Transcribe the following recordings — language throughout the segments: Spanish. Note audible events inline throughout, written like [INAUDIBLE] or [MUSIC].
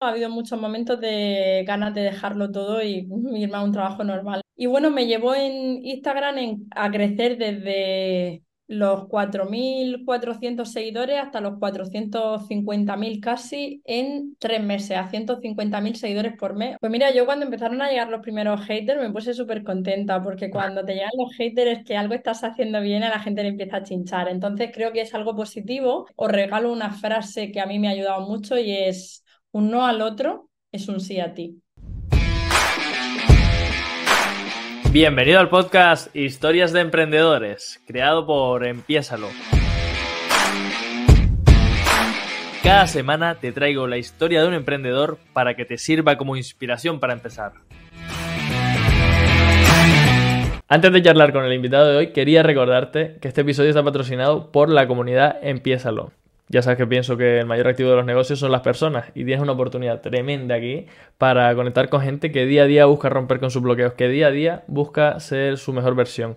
Ha habido muchos momentos de ganas de dejarlo todo y [LAUGHS] irme a un trabajo normal. Y bueno, me llevó en Instagram en- a crecer desde los 4.400 seguidores hasta los 450.000 casi en tres meses, a 150.000 seguidores por mes. Pues mira, yo cuando empezaron a llegar los primeros haters me puse súper contenta porque cuando te llegan los haters es que algo estás haciendo bien, a la gente le empieza a chinchar. Entonces creo que es algo positivo. Os regalo una frase que a mí me ha ayudado mucho y es un no al otro es un sí a ti. Bienvenido al podcast Historias de Emprendedores, creado por Empiésalo. Cada semana te traigo la historia de un emprendedor para que te sirva como inspiración para empezar. Antes de charlar con el invitado de hoy, quería recordarte que este episodio está patrocinado por la comunidad Empiésalo. Ya sabes que pienso que el mayor activo de los negocios son las personas y tienes una oportunidad tremenda aquí para conectar con gente que día a día busca romper con sus bloqueos, que día a día busca ser su mejor versión.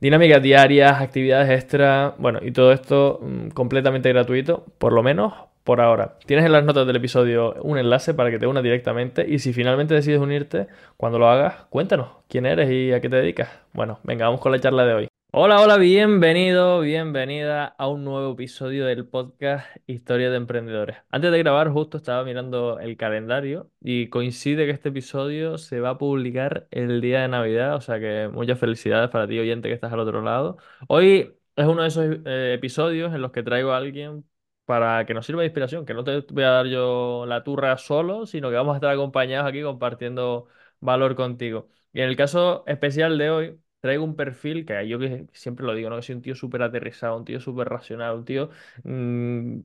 Dinámicas diarias, actividades extra, bueno, y todo esto mmm, completamente gratuito, por lo menos por ahora. Tienes en las notas del episodio un enlace para que te unas directamente y si finalmente decides unirte, cuando lo hagas, cuéntanos quién eres y a qué te dedicas. Bueno, venga, vamos con la charla de hoy. Hola, hola, bienvenido, bienvenida a un nuevo episodio del podcast Historia de Emprendedores. Antes de grabar, justo estaba mirando el calendario y coincide que este episodio se va a publicar el día de Navidad, o sea que muchas felicidades para ti, oyente, que estás al otro lado. Hoy es uno de esos eh, episodios en los que traigo a alguien para que nos sirva de inspiración, que no te voy a dar yo la turra solo, sino que vamos a estar acompañados aquí compartiendo valor contigo. Y en el caso especial de hoy traigo un perfil que yo que siempre lo digo, ¿no? Que soy un tío súper aterrizado, un tío súper racional, un tío... Mmm,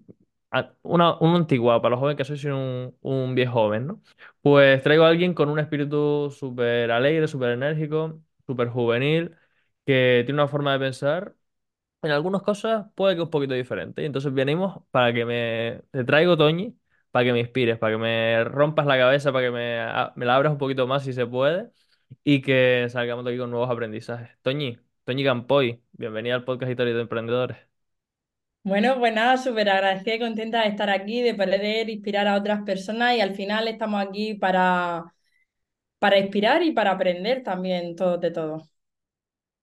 una, un antiguo, para los jóvenes que soy, soy un, un viejo joven, ¿no? Pues traigo a alguien con un espíritu súper alegre, súper enérgico, súper juvenil, que tiene una forma de pensar, en algunas cosas puede que un poquito diferente. Y entonces venimos para que me... Te traigo, Toñi, para que me inspires, para que me rompas la cabeza, para que me, me la abras un poquito más si se puede y que salgamos de aquí con nuevos aprendizajes. Toñi, Toñi Campoy, bienvenida al podcast Historia de Emprendedores. Bueno, pues nada, súper agradecida y contenta de estar aquí, de poder inspirar a otras personas y al final estamos aquí para, para inspirar y para aprender también todo de todo.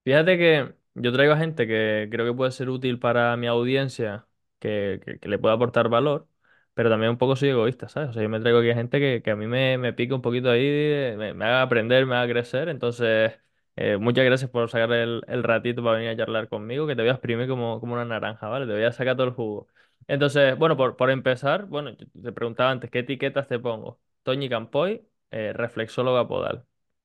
Fíjate que yo traigo a gente que creo que puede ser útil para mi audiencia, que, que, que le pueda aportar valor, pero también un poco soy egoísta, ¿sabes? O sea, yo me traigo aquí a gente que, a mí me, pique un poquito ahí, me, me haga aprender, me haga crecer, entonces... Eh, muchas gracias por sacar el, el, ratito para venir a charlar conmigo, que te voy a exprimir como, como una naranja, ¿vale? Te voy a sacar todo el jugo. Entonces, bueno, por, por empezar, bueno, te preguntaba antes, ¿qué etiquetas te pongo? Toñi Campoy, eh, reflexóloga podal.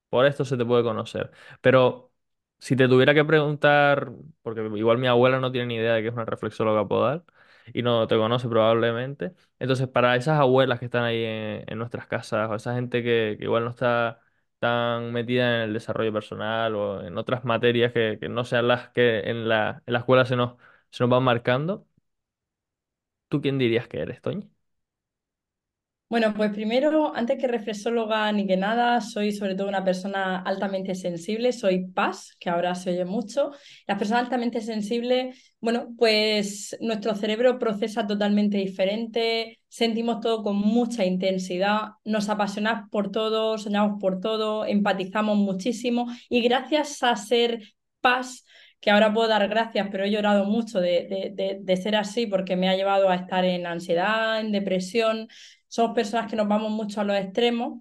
Por esto se te puede conocer. Pero si te tuviera que preguntar, porque igual mi abuela no tiene ni idea de que es una reflexóloga podal y no te conoce probablemente. Entonces, para esas abuelas que están ahí en, en nuestras casas o esa gente que, que igual no está tan metida en el desarrollo personal o en otras materias que, que no sean las que en la, en la escuela se nos, se nos van marcando. ¿Tú quién dirías que eres, Toñi? Bueno, pues primero, antes que reflexóloga ni que nada, soy sobre todo una persona altamente sensible, soy PAS, que ahora se oye mucho. Las personas altamente sensibles, bueno, pues nuestro cerebro procesa totalmente diferente, sentimos todo con mucha intensidad, nos apasionamos por todo, soñamos por todo, empatizamos muchísimo y gracias a ser PAS, que ahora puedo dar gracias, pero he llorado mucho de, de, de, de ser así porque me ha llevado a estar en ansiedad, en depresión somos personas que nos vamos mucho a los extremos.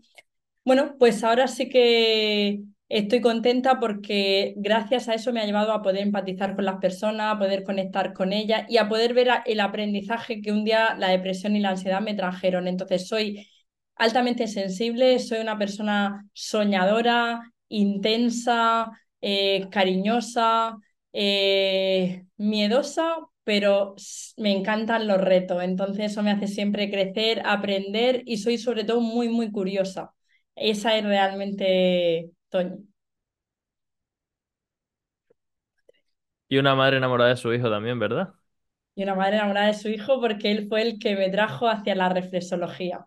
Bueno, pues ahora sí que estoy contenta porque gracias a eso me ha llevado a poder empatizar con las personas, a poder conectar con ellas y a poder ver el aprendizaje que un día la depresión y la ansiedad me trajeron. Entonces soy altamente sensible, soy una persona soñadora, intensa, eh, cariñosa, eh, miedosa, pero me encantan los retos, entonces eso me hace siempre crecer, aprender y soy sobre todo muy, muy curiosa. Esa es realmente Toño. Y una madre enamorada de su hijo también, ¿verdad? Y una madre enamorada de su hijo porque él fue el que me trajo hacia la reflexología.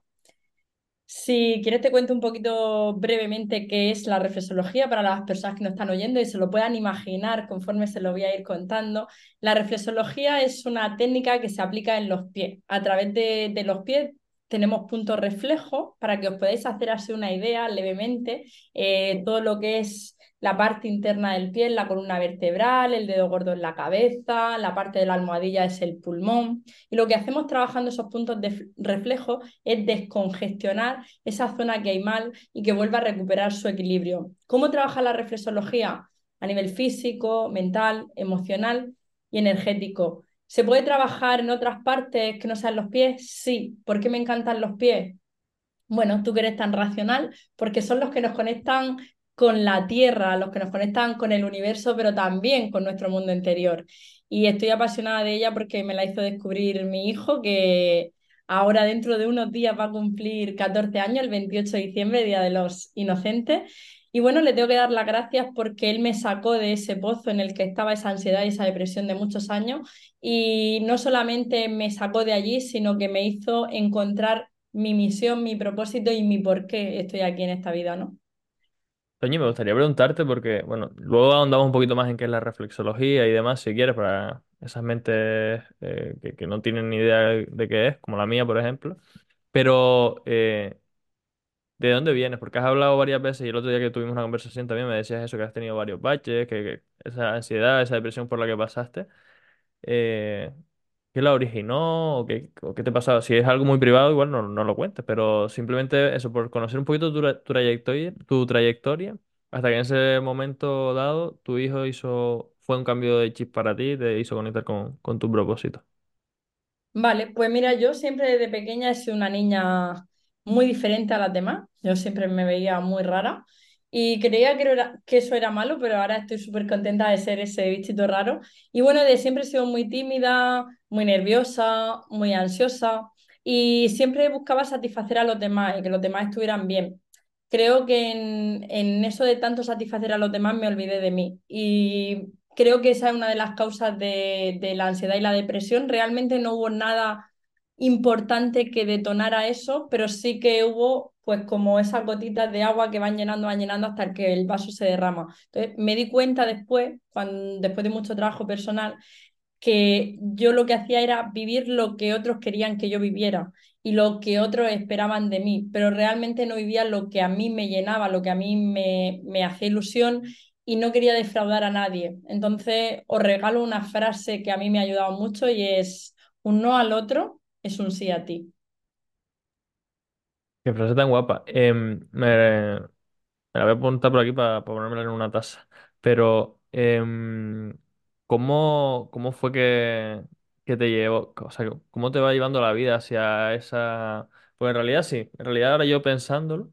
Si quieres te cuento un poquito brevemente qué es la reflexología para las personas que nos están oyendo y se lo puedan imaginar conforme se lo voy a ir contando. La reflexología es una técnica que se aplica en los pies. A través de, de los pies tenemos puntos reflejos para que os podáis hacer así una idea levemente, eh, todo lo que es la parte interna del pie, la columna vertebral, el dedo gordo en la cabeza, la parte de la almohadilla es el pulmón. Y lo que hacemos trabajando esos puntos de reflejo es descongestionar esa zona que hay mal y que vuelva a recuperar su equilibrio. ¿Cómo trabaja la reflexología? A nivel físico, mental, emocional y energético. ¿Se puede trabajar en otras partes que no sean los pies? Sí. ¿Por qué me encantan los pies? Bueno, tú que eres tan racional, porque son los que nos conectan con la Tierra, los que nos conectan con el universo, pero también con nuestro mundo interior. Y estoy apasionada de ella porque me la hizo descubrir mi hijo, que ahora dentro de unos días va a cumplir 14 años, el 28 de diciembre, Día de los Inocentes. Y bueno, le tengo que dar las gracias porque él me sacó de ese pozo en el que estaba esa ansiedad y esa depresión de muchos años. Y no solamente me sacó de allí, sino que me hizo encontrar mi misión, mi propósito y mi por qué estoy aquí en esta vida, ¿no? Toñi, me gustaría preguntarte porque, bueno, luego ahondamos un poquito más en qué es la reflexología y demás, si quieres, para esas mentes eh, que, no tienen ni idea de qué es, como la mía, por ejemplo. Pero, eh, ¿de dónde vienes? Porque has hablado varias veces y el otro día que tuvimos una conversación también me decías eso, que has tenido varios baches, que, que esa ansiedad, esa depresión por la que pasaste. Eh, ¿Qué la originó o qué, o qué te pasaba? Si es algo muy privado, igual no, no lo cuentes, pero simplemente eso, por conocer un poquito tu, tu trayectoria, tu trayectoria, hasta que en ese momento dado tu hijo hizo, fue un cambio de chip para ti, te hizo conectar con, con tu propósito. Vale, pues mira, yo siempre desde pequeña he sido una niña muy diferente a las demás. Yo siempre me veía muy rara y creía que, era- que eso era malo, pero ahora estoy súper contenta de ser ese bichito raro. Y bueno, de siempre he sido muy tímida, muy nerviosa, muy ansiosa y siempre buscaba satisfacer a los demás y que los demás estuvieran bien. Creo que en, en eso de tanto satisfacer a los demás me olvidé de mí y creo que esa es una de las causas de, de la ansiedad y la depresión. Realmente no hubo nada importante que detonara eso, pero sí que hubo pues como esas gotitas de agua que van llenando, van llenando hasta que el vaso se derrama. Entonces me di cuenta después, cuando, después de mucho trabajo personal, que yo lo que hacía era vivir lo que otros querían que yo viviera y lo que otros esperaban de mí, pero realmente no vivía lo que a mí me llenaba, lo que a mí me, me hacía ilusión y no quería defraudar a nadie. Entonces os regalo una frase que a mí me ha ayudado mucho y es un no al otro es un sí a ti. Qué frase tan guapa. Em, me, la voy a apuntar por aquí para ponérmela en una taza. Pero, em, ¿cómo, cómo fue que, que te llevó? O sea, ¿cómo te va llevando la vida hacia esa...? Pues en realidad sí. En realidad ahora yo pensándolo.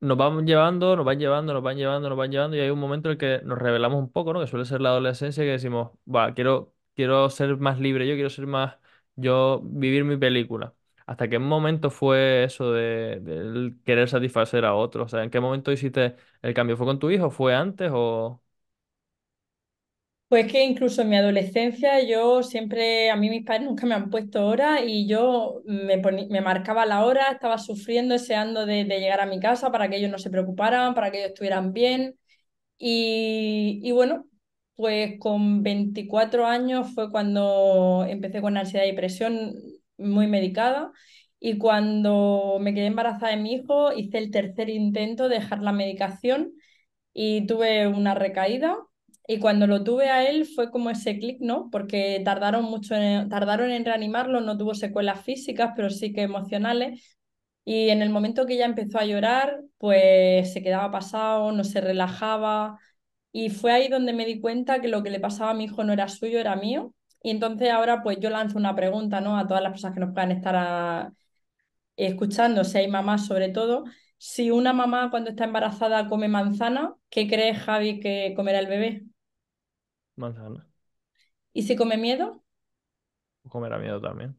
nos van llevando, nos van llevando, nos van llevando, nos van llevando y hay un momento en el que nos revelamos un poco, ¿no? Que suele ser la adolescencia que decimos, va, quiero, quiero ser más libre, yo quiero ser más, yo vivir mi película. ¿Hasta qué momento fue eso de, querer satisfacer a otros? O sea, ¿en qué momento hiciste el cambio? ¿Fue con tu hijo? ¿Fue antes o...? Pues que incluso en mi adolescencia yo siempre, a mí mis padres nunca me han puesto hora y yo me, me marcaba la hora, estaba sufriendo, deseando de, de llegar a mi casa para que ellos no se preocuparan, para que ellos estuvieran bien. Y, y bueno, pues con 24 años fue cuando empecé con ansiedad y depresión muy medicada. Y cuando me quedé embarazada de mi hijo, hice el tercer intento de dejar la medicación y tuve una recaída. Y cuando lo tuve a él fue como ese clic, ¿no? Porque tardaron mucho en, tardaron en reanimarlo, no tuvo secuelas físicas, pero sí que emocionales. Y en el momento que ya empezó a llorar, pues se quedaba pasado, no se relajaba. Y fue ahí donde me di cuenta que lo que le pasaba a mi hijo no era suyo, era mío. Y entonces ahora pues yo lanzo una pregunta, ¿no? A todas las personas que nos puedan estar a- escuchando, si hay mamás sobre todo. Si una mamá cuando está embarazada come manzana, ¿qué cree Javi que comerá el bebé? Manzana. ¿Y si come miedo? Comer miedo también.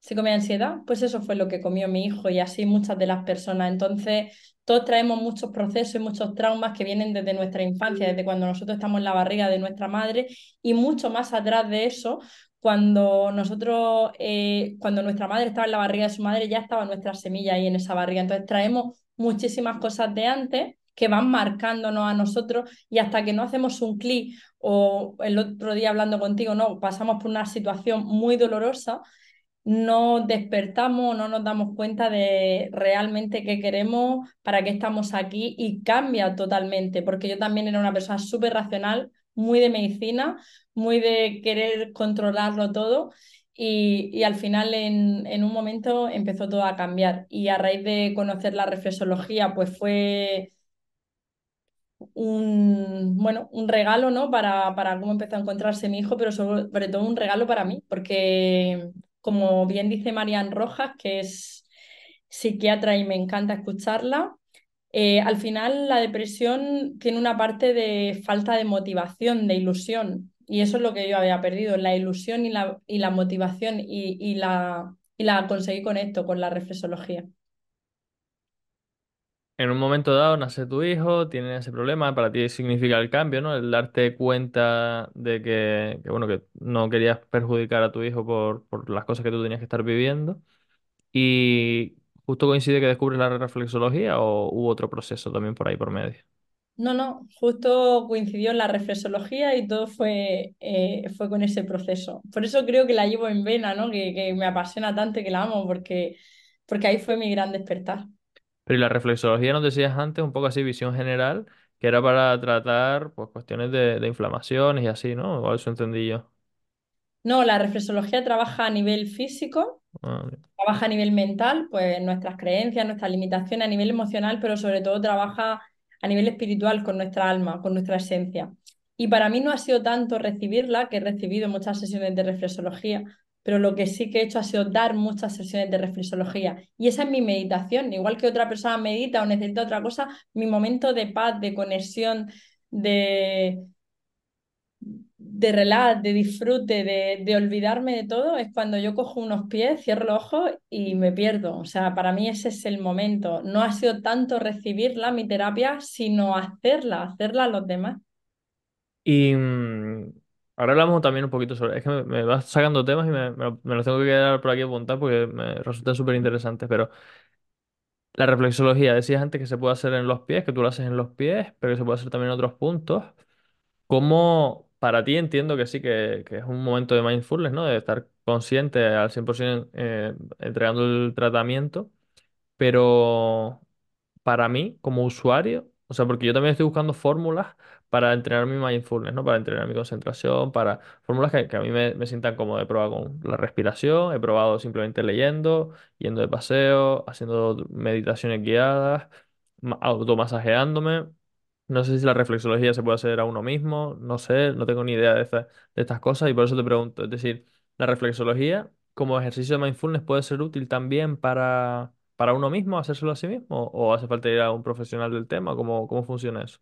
¿Se come ansiedad? Pues eso fue lo que comió mi hijo y así muchas de las personas. Entonces, todos traemos muchos procesos y muchos traumas que vienen desde nuestra infancia, desde cuando nosotros estamos en la barriga de nuestra madre y mucho más atrás de eso, cuando nosotros, eh, cuando nuestra madre estaba en la barriga de su madre, ya estaba nuestra semilla ahí en esa barriga. Entonces, traemos muchísimas cosas de antes que van marcándonos a nosotros y hasta que no hacemos un clic o el otro día hablando contigo, no, pasamos por una situación muy dolorosa no despertamos, no nos damos cuenta de realmente qué queremos, para qué estamos aquí y cambia totalmente, porque yo también era una persona súper racional, muy de medicina, muy de querer controlarlo todo. Y, y al final en, en, un momento empezó todo a cambiar y a raíz de conocer la reflexología pues fue un, bueno, un regalo, ¿no? Para, para cómo empezó a encontrarse mi hijo, pero sobre, todo un regalo para mí, porque como bien dice Marian Rojas, que es psiquiatra y me encanta escucharla, eh, al final la depresión tiene una parte de falta de motivación, de ilusión, y eso es lo que yo había perdido, la ilusión y la, y la motivación, y, y, la, y la conseguí con esto, con la reflexología en un momento dado nace tu hijo, tiene ese problema, para ti significa el cambio, ¿no? El darte cuenta de que, bueno, que no querías perjudicar a tu hijo por, por, las cosas que tú tenías que estar viviendo. Y justo coincide que descubres la reflexología o hubo otro proceso también por ahí por medio. No, no, justo coincidió en la reflexología y todo fue, eh, fue con ese proceso. Por eso creo que la llevo en vena, ¿no? Que, que me apasiona tanto y que la amo, porque, porque ahí fue mi gran despertar. Pero y la reflexología nos decías antes, un poco así, visión general, que era para tratar pues, cuestiones de, de inflamaciones y así, ¿no? O eso entendí yo. No, la reflexología trabaja a nivel físico, Ah, trabaja a nivel mental, pues nuestras creencias, nuestras limitaciones, a nivel emocional, pero sobre todo trabaja a nivel espiritual con nuestra alma, con nuestra esencia. Y para mí no ha sido tanto recibirla, que he recibido muchas sesiones de reflexología, pero lo que sí que he hecho ha sido dar muchas sesiones de reflexología. Y esa es mi meditación. Igual que otra persona medita o necesita otra cosa, mi momento de paz, de conexión, de, de de disfrute, de, de, olvidarme de todo, es cuando yo cojo unos pies, cierro los ojos y me pierdo. O sea, para mí ese es el momento. No ha sido tanto recibirla, mi terapia, sino hacerla, hacerla a los demás. Y mmm, ahora hablamos también un poquito sobre... Es que me, me vas sacando temas y me, me, me los tengo que quedar por aquí apuntar porque me resulta súper interesante, pero la reflexología, decías antes que se puede hacer en los pies, que tú lo haces en los pies, pero que se puede hacer también en otros puntos. ¿Cómo para ti entiendo que sí, que, que es un momento de mindfulness, ¿no? De estar consciente al 100% eh, entregando el tratamiento, pero para mí, como usuario, o sea, porque yo también estoy buscando fórmulas para entrenar mi mindfulness, ¿no? Para entrenar mi concentración, para fórmulas que, a mí me, me sientan como he probado con la respiración, he probado simplemente leyendo, yendo de paseo, haciendo meditaciones guiadas, ma- automasajeándome. No sé si la reflexología se puede hacer a uno mismo, no sé, no tengo ni idea de, esta- de estas cosas y por eso te pregunto. Es decir, la reflexología como ejercicio de mindfulness puede ser útil también para para uno mismo, hacérselo a sí mismo? ¿O hace falta ir a un profesional del tema? ¿Cómo, cómo funciona eso?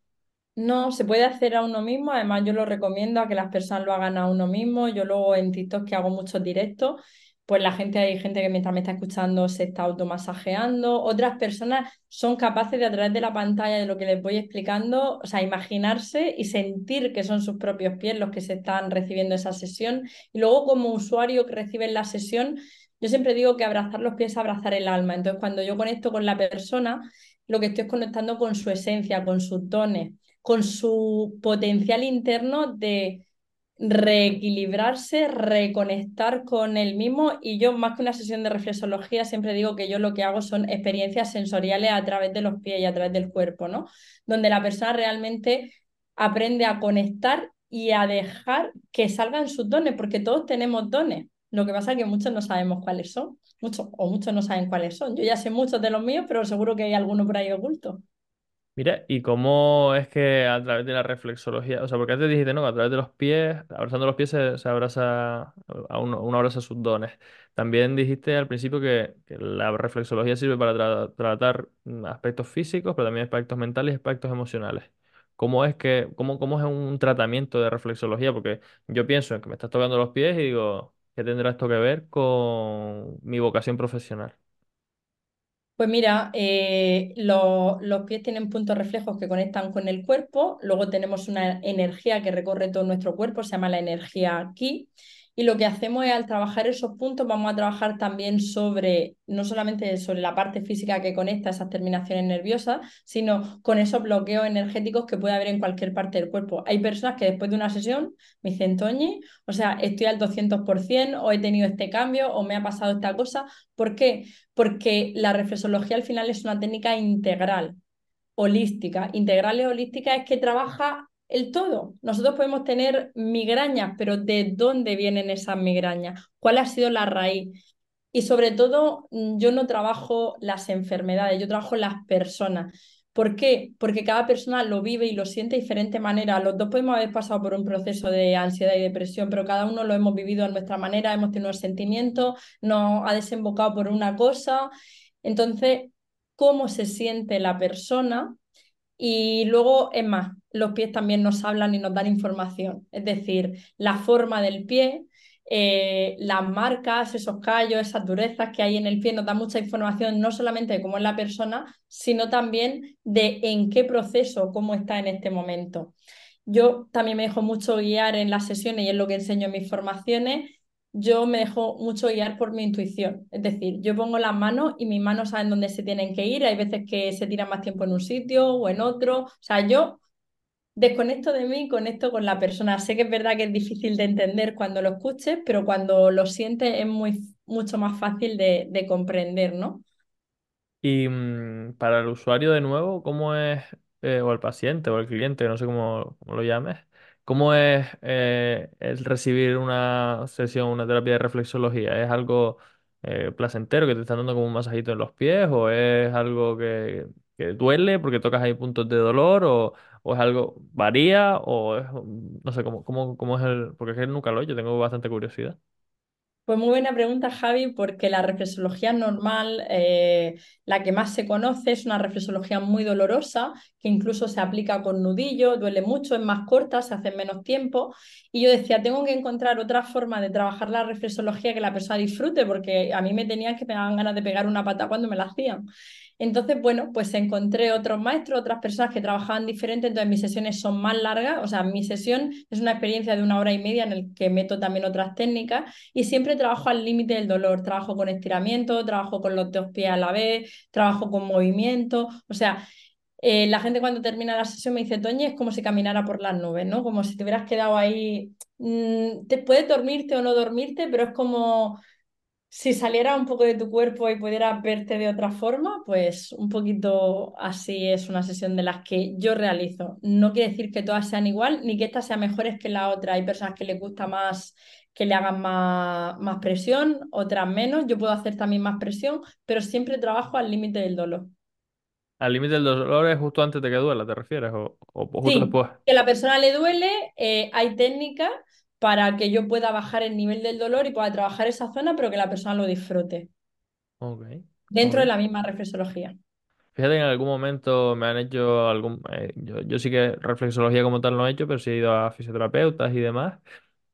No, se puede hacer a uno mismo, además yo lo recomiendo a que las personas lo hagan a uno mismo. Yo luego en TikTok que hago muchos directos, pues la gente, hay gente que mientras me está escuchando se está automasajeando. Otras personas son capaces de a través de la pantalla de lo que les voy explicando, o sea, imaginarse y sentir que son sus propios pies los que se están recibiendo esa sesión. Y luego como usuario que recibe la sesión, yo siempre digo que abrazar los pies es abrazar el alma. Entonces cuando yo conecto con la persona, lo que estoy es conectando con su esencia, con sus dones con su potencial interno de reequilibrarse, reconectar con él mismo y yo más que una sesión de reflexología siempre digo que yo lo que hago son experiencias sensoriales a través de los pies y a través del cuerpo, ¿no? Donde la persona realmente aprende a conectar y a dejar que salgan sus dones, porque todos tenemos dones. Lo que pasa es que muchos no sabemos cuáles son, muchos o muchos no saben cuáles son. Yo ya sé muchos de los míos, pero seguro que hay alguno por ahí oculto. Mira, ¿y cómo es que a través de la reflexología, o sea, porque antes dijiste, no, que a través de los pies, abrazando los pies se, abraza, a uno, abraza sus dones. También dijiste al principio que, la reflexología sirve para tra- tratar mm, aspectos físicos, pero también aspectos mentales y aspectos emocionales. ¿Cómo es que, cómo, cómo es un tratamiento de reflexología? Porque yo pienso en que me estás tocando los pies y digo, ¿qué tendrá esto que ver con mi vocación profesional? Pues mira, eh, lo- los pies tienen puntos reflejos que conectan con el cuerpo, luego tenemos una energía que recorre todo nuestro cuerpo, se llama la energía ki, Y lo que hacemos es al trabajar esos puntos, vamos a trabajar también sobre, no solamente sobre la parte física que conecta esas terminaciones nerviosas, sino con esos bloqueos energéticos que puede haber en cualquier parte del cuerpo. Hay personas que después de una sesión me dicen, Toñi, o sea, estoy al 200% o he tenido este cambio o me ha pasado esta cosa. ¿Por qué? Porque la reflexología al final es una técnica integral holística. Integral y holística es que trabaja el todo. Nosotros podemos tener migrañas, pero ¿de dónde vienen esas migrañas? ¿Cuál ha sido la raíz? Y sobre todo, mm, yo no trabajo las enfermedades, yo trabajo las personas. ¿Por qué? Porque cada persona lo vive y lo siente de diferente manera. Los dos podemos haber pasado por un proceso de ansiedad y depresión, pero cada uno lo hemos vivido a nuestra manera, hemos tenido sentimientos, nos ha desembocado por una cosa. Entonces, ¿cómo se siente la persona? Y luego, es más, los pies también nos hablan y nos dan información, es decir, la forma del pie, eh, las marcas, esos callos, esas durezas que hay en el pie, nos dan mucha información no solamente de cómo es la persona, sino también de en qué proceso, cómo está en este momento. Yo también me dejo mucho guiar en las sesiones y es lo que enseño en mis formaciones yo me dejo mucho guiar por mi intuición. Es decir, yo pongo las manos y mis manos saben dónde se tienen que ir. Hay veces que se tira más tiempo en un sitio o en otro. O sea, yo desconecto de mí y conecto con la persona. Sé que es verdad que es difícil de entender cuando lo escuches, pero cuando lo sientes es muy, mucho más fácil de, de comprender, ¿no? Y mm, para el usuario de nuevo, ¿cómo es, eh, o el paciente o el cliente, no sé cómo, cómo lo llames, cómo es eh, el recibir una sesión, una terapia de reflexología? ¿Es algo eh, placentero que te están dando como un masajito en los pies o es algo que, que duele porque tocas ahí puntos de dolor o, o es algo, varía o es, no sé, cómo, cómo, cómo es el, porque es que nunca lo he hecho, tengo bastante curiosidad. Pues muy buena pregunta, Javi, porque la reflexología normal, eh, la que más se conoce, es una reflexología muy dolorosa, que incluso se aplica con nudillo, duele mucho, es más corta, se hace en menos tiempo. Y yo decía, tengo que encontrar otra forma de trabajar la reflexología que la persona disfrute, porque a mí me tenían que me daban ganas de pegar una pata cuando me la hacían. Entonces, bueno, pues encontré otros maestros, otras personas que trabajaban diferente, entonces mis sesiones son más largas, o sea, mi sesión es una experiencia de una hora y media en el que meto también otras técnicas y siempre trabajo al límite del dolor, trabajo con estiramiento, trabajo con los dos pies a la vez, trabajo con movimiento, o sea, eh, la gente cuando termina la sesión me dice, Toñi, es como si caminara por las nubes, ¿no? Como si te hubieras quedado ahí, mm, te puedes dormirte o no dormirte, pero es como si saliera un poco de tu cuerpo y pudieras verte de otra forma, pues un poquito así es una sesión de las que yo realizo. No quiere decir que todas sean igual, ni que estas sean mejores que la otra. Hay personas que les gusta más que le hagan más, más presión, otras menos. Yo puedo hacer también más presión, pero siempre trabajo al límite del dolor. ¿Al límite del dolor es justo antes de que duela, te refieres? ¿O, o justo Sí, después? que a la persona le duele, eh, hay técnicas para que yo pueda bajar el nivel del dolor y pueda trabajar esa zona, pero que la persona lo disfrute Ok, dentro de ok. la misma reflexología. Fíjate que en algún momento me han hecho algún... eh, yo, yo sí que reflexología como tal no he hecho, pero sí he ido a fisioterapeutas y demás.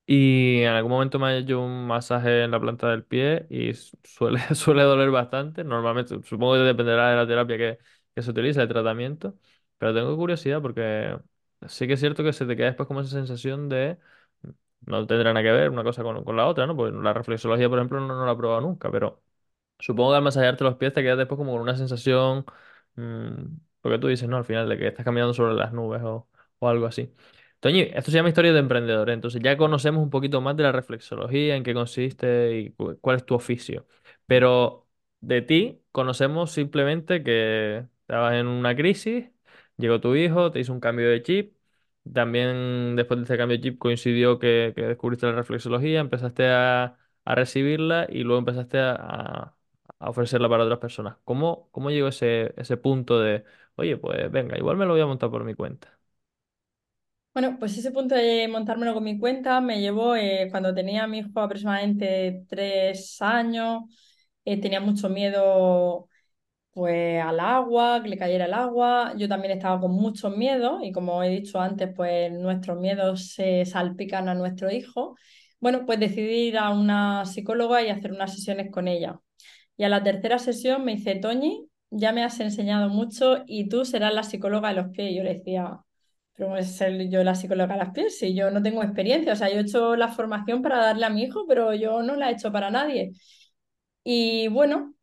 Y en algún momento me han hecho un masaje en la planta del pie y su- suele, [LAUGHS] suele doler bastante. Normalmente, supongo que dependerá de la terapia que, que se utiliza, el tratamiento. Pero tengo curiosidad porque sí que es cierto que se te queda después como esa sensación de... No tendrá nada que ver una cosa con, con la otra, ¿no? Pues la reflexología, por ejemplo, no, no la he probado nunca, pero... Supongo que al masajearte los pies te quedas después como con una sensación, mm, lo que tú dices, ¿no? Al final de que estás caminando sobre las nubes o, o algo así. Toñi, esto se llama historia de emprendedor, ¿eh? entonces ya conocemos un poquito más de la reflexología, en qué consiste y cu- cuál es tu oficio. Pero de ti conocemos simplemente que estabas en una crisis, llegó tu hijo, te hizo un cambio de chip. También después de ese cambio de chip coincidió que, que descubriste la reflexología, empezaste a, a recibirla y luego empezaste a, a- a ofrecerla para otras personas. ¿Cómo, cómo llegó ese, ese punto de, oye, pues venga, igual me lo voy a montar por mi cuenta? Bueno, pues ese punto de montármelo con mi cuenta me llevó eh, cuando tenía a mi hijo aproximadamente tres años, eh, tenía mucho miedo pues al agua, que le cayera el agua. Yo también estaba con muchos miedos y como he dicho antes, pues nuestros miedos se salpican a nuestro hijo. Bueno, pues decidí ir a una psicóloga y hacer unas sesiones con ella. Y a la tercera sesión me dice, Toñi, ya me has enseñado mucho y tú serás la psicóloga de los pies. Y yo le decía, pero voy a ser yo la psicóloga a las pies, si yo no tengo experiencia, o sea, yo he hecho la formación para darle a mi hijo, pero yo no la he hecho para nadie. Y bueno,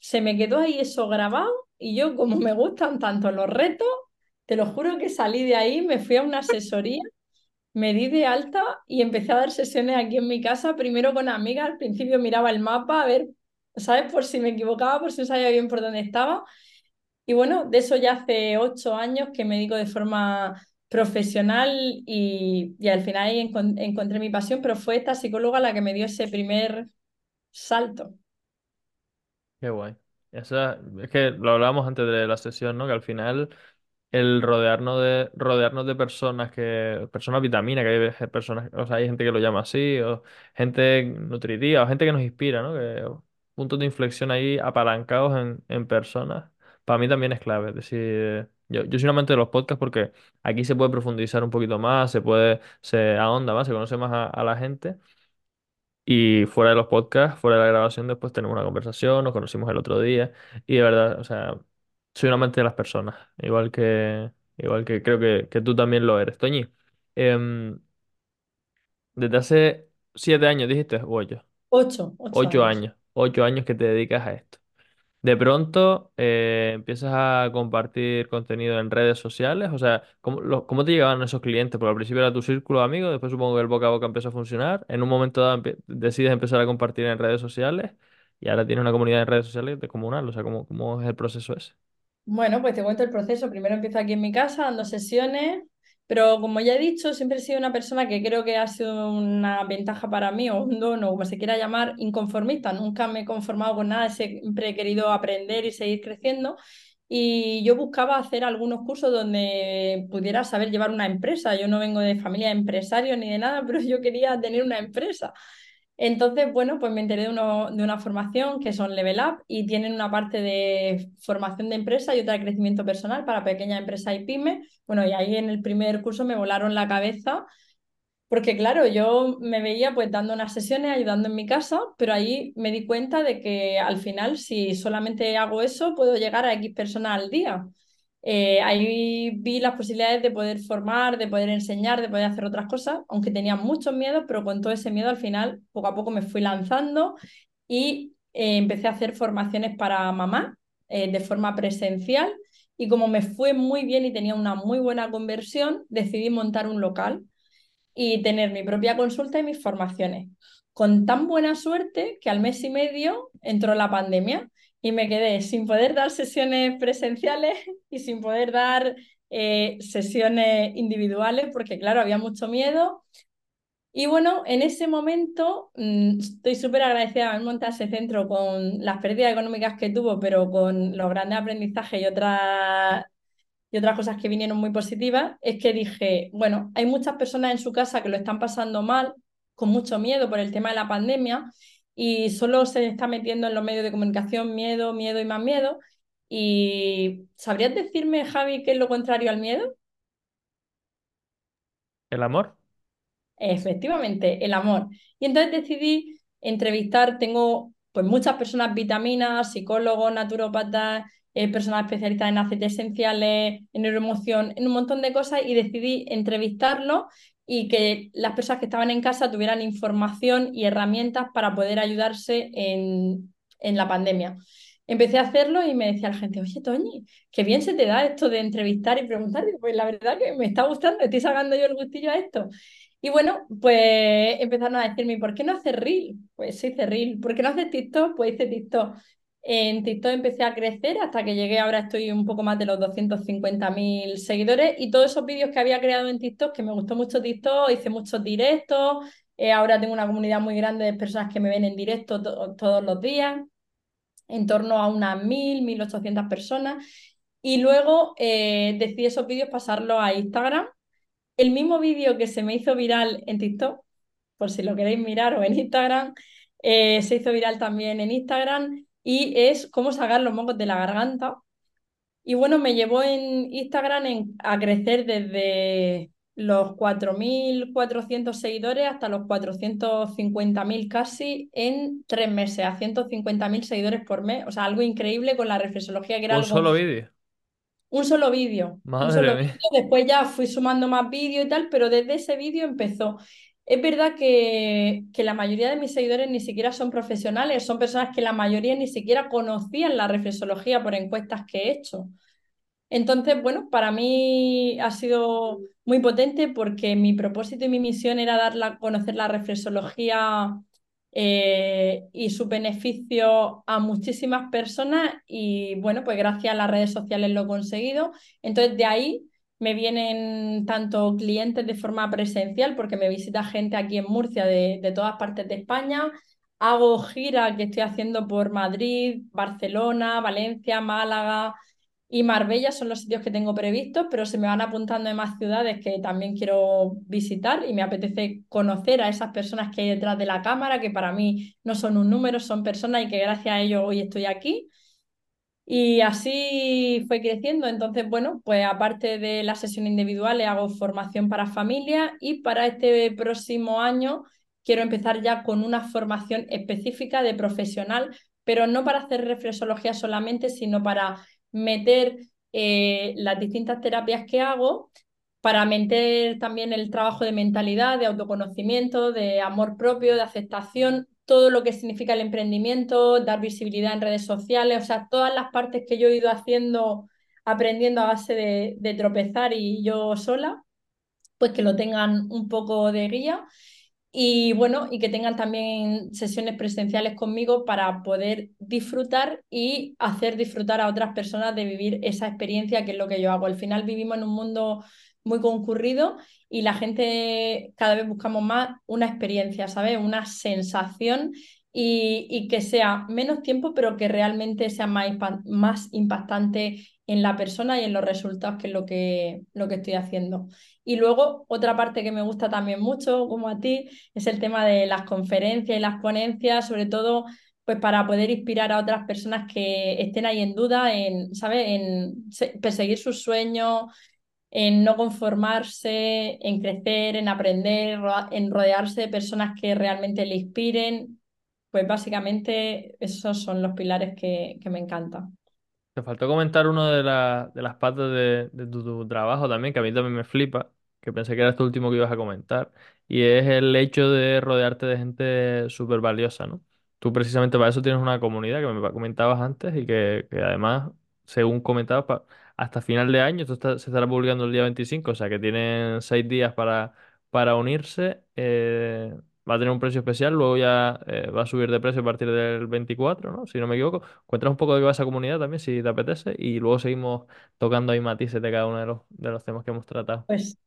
se me quedó ahí eso grabado y yo como me gustan tanto los retos, te lo juro que salí de ahí, me fui a una asesoría, me di de alta y empecé a dar sesiones aquí en mi casa, primero con amigas, al principio miraba el mapa a ver, ¿sabes? Por si me equivocaba, por si no sabía bien por dónde estaba. Y bueno, de eso ya hace ocho años que me dedico de forma profesional y, y al final ahí encontré mi pasión, pero fue esta psicóloga la que me dio ese primer salto. Qué guay. Esa, es que lo hablábamos antes de la sesión, ¿no? Que al final el rodearnos de, rodearnos de personas que, personas vitamina, que hay personas, o sea, hay gente que lo llama así, o gente nutritiva, o gente que nos inspira, ¿no? Que puntos de inflexión ahí apalancados en, en personas, para mí también es clave. Es decir, yo, yo soy un amante de los podcasts porque aquí se puede profundizar un poquito más, se puede, se ahonda más, se conoce más a, a la gente. Y fuera de los podcasts, fuera de la grabación, después tenemos una conversación, nos conocimos el otro día. Y de verdad, o sea, soy un amante de las personas, igual que, igual que creo que, que tú también lo eres. Toñi, em, desde hace siete años dijiste, o ocho, Ocho, ocho ocho años. años, ocho años que te dedicas a esto. De pronto eh, empiezas a compartir contenido en redes sociales, o sea, ¿cómo, cómo te llegaban esos clientes? Porque al principio era tu círculo de amigos, después supongo que el boca a boca empezó a funcionar, en un momento dado decides empezar a compartir en redes sociales y ahora tienes una comunidad en redes sociales descomunal, o sea, ¿cómo, cómo es el proceso ese? Bueno, pues te cuento el proceso. Primero empiezo aquí en mi casa dando sesiones, pero como ya he dicho, siempre he sido una persona que creo que ha sido una ventaja para mí, o un don, o como se quiera llamar, inconformista. Nunca me he conformado con nada, siempre he querido aprender y seguir creciendo. Y yo buscaba hacer algunos cursos donde pudiera saber llevar una empresa. Yo no vengo de familia de empresarios ni de nada, [LAUGHS] pero yo quería tener una empresa. Entonces, bueno, pues me enteré de, uno- de una formación que son Level Up y tienen una parte de formación de empresa y otra de crecimiento personal para pequeñas empresas y pymes. Bueno, y ahí en el primer curso me volaron la cabeza porque claro, yo me veía pues dando unas sesiones, ayudando en mi casa, pero ahí me di cuenta de que al final si solamente hago eso puedo llegar a X personas al día. Eh, ahí vi las posibilidades de poder formar, de poder enseñar, de poder hacer otras cosas, aunque tenía muchos miedos, pero con todo ese miedo al final poco a poco me fui lanzando y eh, empecé a hacer formaciones para mamá eh, de forma presencial y como me fue muy bien y tenía una muy buena conversión, decidí montar un local y tener mi propia consulta y mis formaciones. Con tan buena suerte que al mes y medio entró la pandemia y me quedé sin poder dar sesiones presenciales y sin poder dar eh, sesiones individuales porque, claro, había mucho miedo. Y bueno, en ese momento mmm, estoy súper agradecida de haber montado ese centro con las pérdidas económicas que tuvo, pero con los grandes aprendizajes y otras y otras cosas que vinieron muy positivas, es que dije, bueno, hay muchas personas en su casa que lo están pasando mal, con mucho miedo por el tema de la pandemia, y solo se está metiendo en los medios de comunicación miedo, miedo y más miedo. ¿Y sabrías decirme, Javi, qué es lo contrario al miedo? ¿El amor? Efectivamente, el amor. Y entonces decidí entrevistar, tengo pues muchas personas vitaminas, psicólogos, naturópatas, eh, personas especialistas en aceites esenciales, en neuroemoción, en un montón de cosas y decidí entrevistarlos y que las personas que estaban en casa tuvieran información y herramientas para poder ayudarse en, en la pandemia. Empecé a hacerlo y me decía la gente, oye, Toñi, qué bien se te da esto de entrevistar y preguntar. Pues la verdad que me está gustando, estoy sacando yo el gustillo a esto. Y bueno, pues empezaron a decirme, ¿por qué no haces Reel? Pues hice Reel. ¿Por qué no haces TikTok? Pues hice TikTok. En TikTok empecé a crecer hasta que llegué, ahora estoy un poco más de los 250.000 seguidores y todos esos vídeos que había creado en TikTok, que me gustó mucho TikTok, hice muchos directos, eh, ahora tengo una comunidad muy grande de personas que me ven en directo to todos los días, en torno a unas 1.000, 1.800 personas. Y luego eh, decidí esos vídeos pasarlos a Instagram el mismo vídeo que se me hizo viral en TikTok, por si lo queréis mirar, o en Instagram, eh, se hizo viral también en Instagram y es cómo sacar los mocos de la garganta. Y bueno, me llevó en Instagram en, a crecer desde los 4.400 seguidores hasta los 450.000 casi en tres meses, a 150.000 seguidores por mes. O sea, algo increíble con la reflexología, que era ¿Un algo solo vídeo? Un solo vídeo. Un Madre solo mía. vídeo. Después ya fui sumando más vídeos y tal, pero desde ese vídeo empezó. Es verdad que, que la mayoría de mis seguidores ni siquiera son profesionales, son personas que la mayoría ni siquiera conocían la reflexología por encuestas que he hecho. Entonces, bueno, para mí ha sido muy potente porque mi propósito y mi misión era dar a conocer la reflexología eh, y su beneficio a muchísimas personas y bueno, pues gracias a las redes sociales lo he conseguido. Entonces, de ahí me vienen tanto clientes de forma presencial porque me visita gente aquí en Murcia de, de todas partes de España. Hago gira que estoy haciendo por Madrid, Barcelona, Valencia, Málaga y Marbella son los sitios que tengo previstos, pero se me van apuntando en más ciudades que también quiero visitar y me apetece conocer a esas personas que hay detrás de la cámara, que para mí no son un número, son personas y que gracias a ellos hoy estoy aquí. Y así fue creciendo. Entonces, bueno, pues aparte de la sesión individual, hago formación para familia y para este próximo año quiero empezar ya con una formación específica de profesional, pero no para hacer reflexología solamente, sino para meter eh, las distintas terapias que hago para meter también el trabajo de mentalidad, de autoconocimiento, de amor propio, de aceptación, todo lo que significa el emprendimiento, dar visibilidad en redes sociales, o sea, todas las partes que yo he ido haciendo, aprendiendo a base de, tropezar y yo sola, pues que lo tengan un poco de guía y bueno, y que tengan también sesiones presenciales conmigo para poder disfrutar y hacer disfrutar a otras personas de vivir esa experiencia que es lo que yo hago. Al final vivimos en un mundo muy concurrido y la gente cada vez buscamos más una experiencia, ¿sabes? Una sensación y, que sea menos tiempo, pero que realmente sea más, más impactante en la persona y en los resultados, que es lo que, lo que estoy haciendo. Y luego, otra parte que me gusta también mucho, como a ti, es el tema de las conferencias y las ponencias, sobre todo pues para poder inspirar a otras personas que estén ahí en duda, en, ¿sabes? en perseguir sus sueños, en no conformarse, en crecer, en aprender, en rodearse de personas que realmente le inspiren. Pues básicamente esos son los pilares que, que me encantan. Te faltó comentar una de, la- de las patas de, de tu, tu trabajo también, que a mí también me flipa, que pensé que era esto último que ibas a comentar, y es el hecho de rodearte de gente súper valiosa, ¿no? Tú precisamente para eso tienes una comunidad que me comentabas antes y que, que además, según comentabas, hasta final de año, esto se estará publicando el día 25, o sea que tienen seis días para, para unirse. eh, va a tener un precio especial, luego ya eh, va a subir de precio a partir del 24, ¿no? Si no me equivoco. Cuéntanos un poco de qué va esa comunidad también, si te apetece, y luego seguimos tocando ahí matices de cada uno de los, de los temas que hemos tratado. Pues,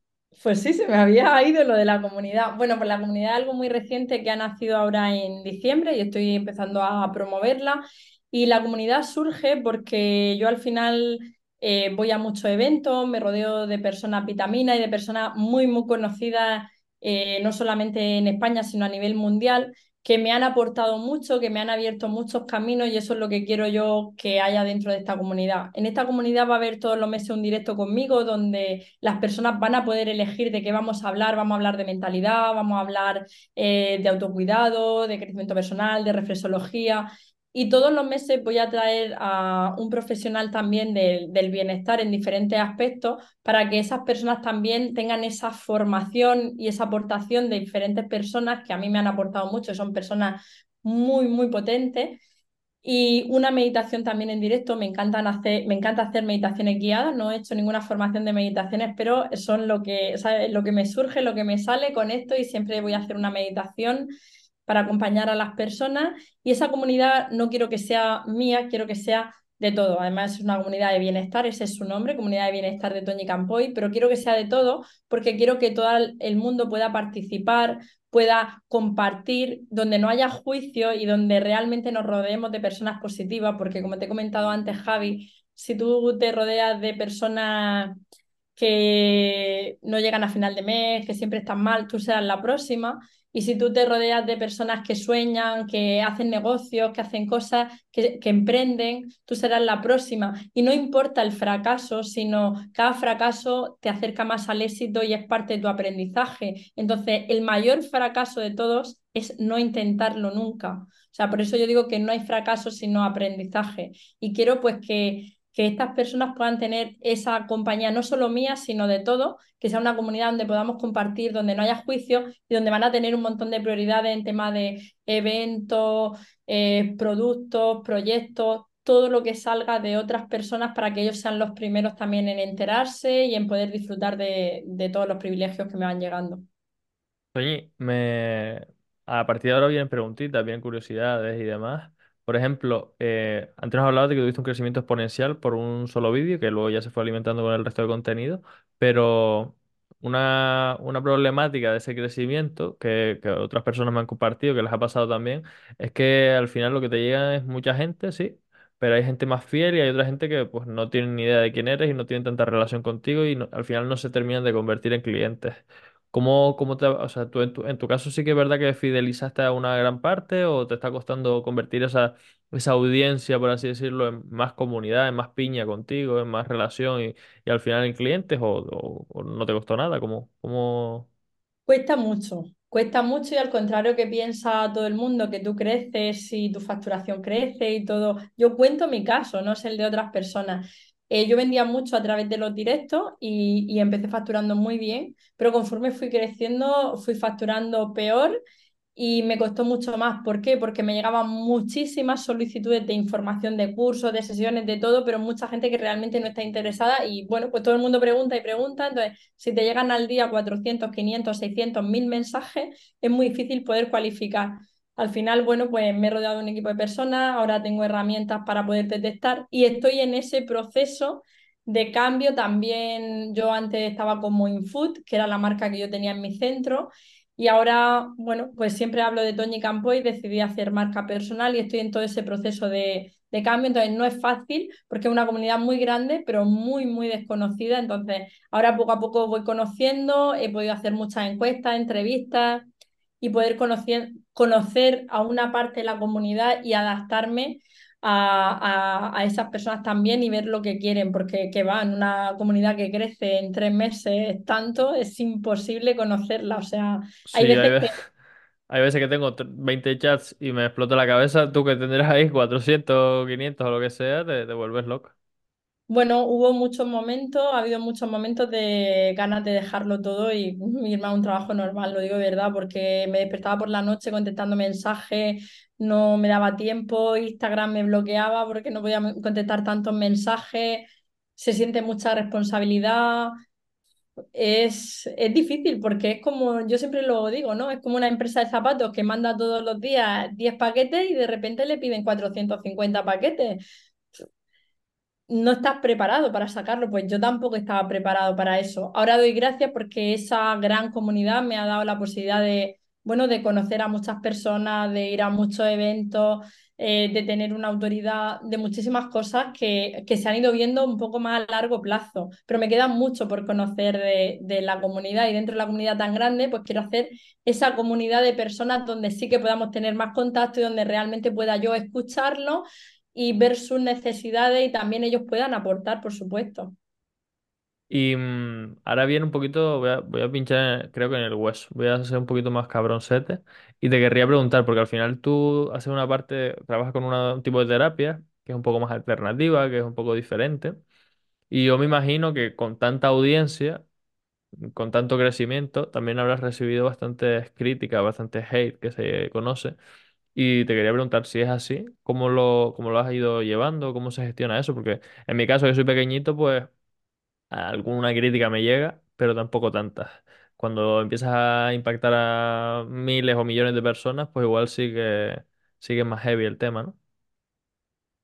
pues sí, se me había ido lo de la comunidad. Bueno, pues la comunidad es algo muy reciente que ha nacido ahora en diciembre y estoy empezando a promoverla. Y la comunidad surge porque yo al final eh, voy a muchos eventos, me rodeo de personas vitaminas y de personas muy, muy conocidas, eh, no solamente en España, sino a nivel mundial que me han aportado mucho, que me han abierto muchos caminos y eso es lo que quiero yo que haya dentro de esta comunidad. En esta comunidad va a haber todos los meses un directo conmigo donde las personas van a poder elegir de qué vamos a hablar. Vamos a hablar de mentalidad, vamos a hablar eh, de autocuidado, de crecimiento personal, de reflexología. Y todos los meses voy a traer a un profesional también del, del bienestar en diferentes aspectos para que esas personas también tengan esa formación y esa aportación de diferentes personas que a mí me han aportado mucho, son personas muy, muy potentes. Y una meditación también en directo, me, encantan hacer, me encanta hacer meditaciones guiadas, no he hecho ninguna formación de meditaciones, pero son lo que, ¿sabes? lo que me surge, lo que me sale con esto y siempre voy a hacer una meditación para acompañar a las personas y esa comunidad no quiero que sea mía, quiero que sea de todo. Además es una comunidad de bienestar, ese es su nombre, comunidad de bienestar de Toñi Campoy, pero quiero que sea de todo porque quiero que todo el mundo pueda participar, pueda compartir, donde no haya juicio y donde realmente nos rodeemos de personas positivas, porque como te he comentado antes, Javi, si tú te rodeas de personas que no llegan a final de mes, que siempre están mal, tú serás la próxima. Y si tú te rodeas de personas que sueñan, que hacen negocios, que hacen cosas, que, emprenden, tú serás la próxima. Y no importa el fracaso, sino cada fracaso te acerca más al éxito y es parte de tu aprendizaje. Entonces, el mayor fracaso de todos es no intentarlo nunca. O sea, por eso yo digo que no hay fracaso sino aprendizaje. Y quiero pues que que estas personas puedan tener esa compañía no solo mía, sino de todo, que sea una comunidad donde podamos compartir, donde no haya juicio y donde van a tener un montón de prioridades en tema de eventos, eh, productos, proyectos, todo lo que salga de otras personas para que ellos sean los primeros también en enterarse y en poder disfrutar de, todos los privilegios que me van llegando. Oye, me... a partir de ahora vienen preguntitas, vienen curiosidades y demás. Por ejemplo, eh, antes nos hablabas de que tuviste un crecimiento exponencial por un solo vídeo, que luego ya se fue alimentando con el resto del contenido, pero una, una problemática de ese crecimiento, que, que otras personas me han compartido, que les ha pasado también, es que al final lo que te llega es mucha gente, sí, pero hay gente más fiel y hay otra gente que pues no tienen ni idea de quién eres y no tienen tanta relación contigo y al final no se terminan de convertir en clientes. ¿Cómo, cómo te, o sea, tú en tu, en tu caso sí que es verdad que fidelizaste a una gran parte o te está costando convertir esa, esa audiencia, por así decirlo, en más comunidad, en más piña contigo, en más relación y, y al final en clientes o, o- o no te costó nada? ¿Cómo, cómo... Cuesta mucho, cuesta mucho y al contrario que piensa todo el mundo, que tú creces y tu facturación crece y todo. Yo cuento mi caso, no es el de otras personas. Eh, yo vendía mucho a través de los directos y, y empecé facturando muy bien, pero conforme fui creciendo fui facturando peor y me costó mucho más. ¿Por qué? Porque me llegaban muchísimas solicitudes de información de cursos, de sesiones, de todo, pero mucha gente que realmente no está interesada y bueno, pues todo el mundo pregunta y pregunta, entonces si te llegan al día 400, 500, 600, 1000 mensajes, es muy difícil poder cualificar. Al final, bueno, pues me he rodeado de un equipo de personas, ahora tengo herramientas para poder detectar y estoy en ese proceso de cambio. También yo antes estaba como Infood, que era la marca que yo tenía en mi centro, y ahora, bueno, pues siempre hablo de Toñi Campo y decidí hacer marca personal y estoy en todo ese proceso de, de cambio. Entonces no es fácil porque es una comunidad muy grande, pero muy, muy desconocida. Entonces ahora poco a poco voy conociendo, he podido hacer muchas encuestas, entrevistas y poder conocer, conocer a una parte de la comunidad y adaptarme a, a, a, esas personas también y ver lo que quieren, porque que va en una comunidad que crece en tres meses tanto, es imposible conocerla. O sea, hay Sí, hay, veces ve- que [LAUGHS] hay veces que tengo tr- 20 chats y me explota la cabeza, tú que tendrás ahí 400 500 o lo que sea, te, te vuelves loco. Bueno, hubo muchos momentos, ha habido muchos momentos de ganas de dejarlo todo y irme a un trabajo normal, lo digo de verdad, porque me despertaba por la noche contestando mensajes, no me daba tiempo, Instagram me bloqueaba porque no podía contestar tantos mensajes, se siente mucha responsabilidad, es, es difícil porque es como, yo siempre lo digo, ¿no? Es como una empresa de zapatos que manda todos los días 10 paquetes y de repente le piden 450 paquetes no estás preparado para sacarlo, pues yo tampoco estaba preparado para eso. Ahora doy gracias porque esa gran comunidad me ha dado la posibilidad de, bueno, de conocer a muchas personas, de ir a muchos eventos, eh, de tener una autoridad de muchísimas cosas que, que se han ido viendo un poco más a largo plazo. Pero me queda mucho por conocer de, de la comunidad y dentro de la comunidad tan grande, pues quiero hacer esa comunidad de personas donde sí que podamos tener más contacto y donde realmente pueda yo escucharlo y ver sus necesidades y también ellos puedan aportar, por supuesto. Y mm, ahora viene un poquito, voy a, voy a pinchar, en- creo que en el hueso, voy a ser un poquito más cabroncete. Y te querría preguntar, porque al final tú haces una parte, trabajas con una- un tipo de terapia que es un poco más alternativa, que es un poco diferente. Y yo me imagino que con tanta audiencia, con tanto crecimiento, también habrás recibido bastantes críticas, bastantes hate que se conoce. Y te quería preguntar si es así, ¿cómo lo, cómo lo has ido llevando? ¿Cómo se gestiona eso? Porque en mi caso, que soy pequeñito, pues alguna crítica me llega, pero tampoco tantas. Cuando empiezas a impactar a miles o millones de personas, pues igual sí que, sí que es más heavy el tema, ¿no?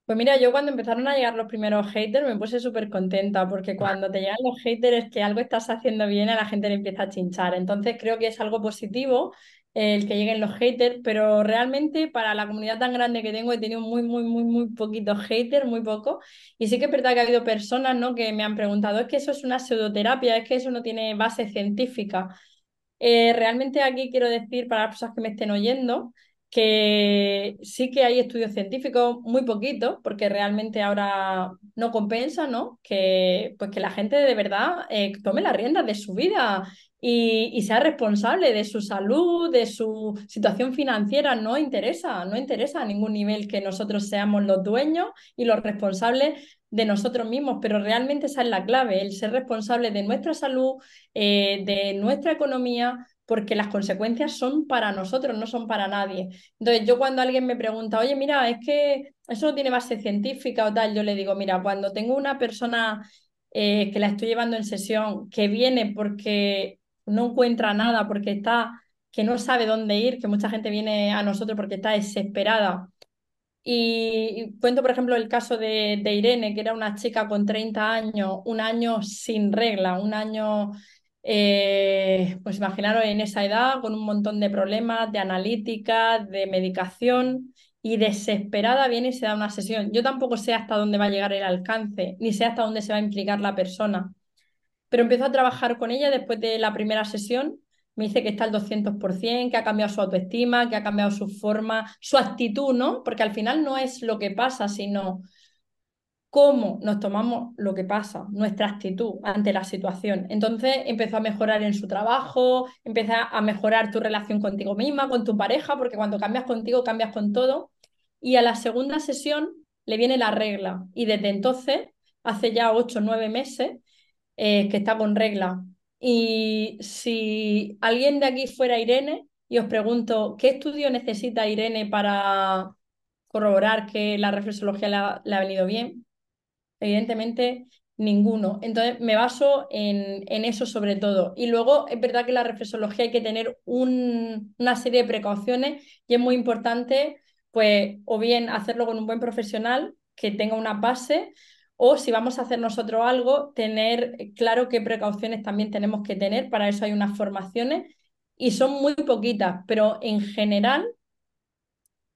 Pues mira, yo cuando empezaron a llegar los primeros haters me puse súper contenta porque [LAUGHS] cuando te llegan los haters es que algo estás haciendo bien, a la gente le empieza a chinchar. Entonces creo que es algo positivo el que lleguen los haters, pero realmente para la comunidad tan grande que tengo he tenido muy, muy, muy, muy poquitos haters, muy poco. Y sí que es verdad que ha habido personas, ¿no? que me han preguntado, es que eso es una pseudoterapia, es que eso no tiene base científica. Eh, realmente aquí quiero decir para las personas que me estén oyendo, que sí que hay estudios científicos, muy poquitos, porque realmente ahora no compensa, ¿no? Que, pues que la gente de verdad eh, tome las riendas de su vida y, sea responsable de su salud, de su situación financiera. No interesa, no interesa a ningún nivel que nosotros seamos los dueños y los responsables de nosotros mismos, pero realmente esa es la clave, el ser responsable de nuestra salud, eh, de nuestra economía, porque las consecuencias son para nosotros, no son para nadie. Entonces, yo cuando alguien me pregunta, oye, mira, es que eso no tiene base científica o tal, yo le digo, mira, cuando tengo una persona eh, que la estoy llevando en sesión, que viene porque no encuentra nada, porque está, que no sabe dónde ir, que mucha gente viene a nosotros porque está desesperada. Y cuento, por ejemplo, el caso de, de Irene, que era una chica con 30 años, un año sin regla, un año eh, pues imaginaros en esa edad con un montón de problemas de analítica, de medicación y desesperada viene y se da una sesión. Yo tampoco sé hasta dónde va a llegar el alcance, ni sé hasta dónde se va a implicar la persona. Pero empezó a trabajar con ella después de la primera sesión. Me dice que está al 200%, que ha cambiado su autoestima, que ha cambiado su forma, su actitud, ¿no? Porque al final no es lo que pasa, sino cómo nos tomamos lo que pasa, nuestra actitud ante la situación. Entonces empezó a mejorar en su trabajo, empezó a mejorar tu relación contigo misma, con tu pareja, porque cuando cambias contigo, cambias con todo. Y a la segunda sesión le viene la regla. Y desde entonces, hace ya ocho o nueve meses, eh, que está con regla. Y si alguien de aquí fuera Irene y os pregunto, ¿qué estudio necesita Irene para corroborar que la reflexología le ha venido bien? Evidentemente, ninguno. Entonces, me baso en, en, eso sobre todo. Y luego, es verdad que la reflexología hay que tener un, una serie de precauciones y es muy importante, pues, o bien hacerlo con un buen profesional que tenga una base, o si vamos a hacer nosotros algo, tener claro qué precauciones también tenemos que tener. Para eso hay unas formaciones y son muy poquitas, pero en general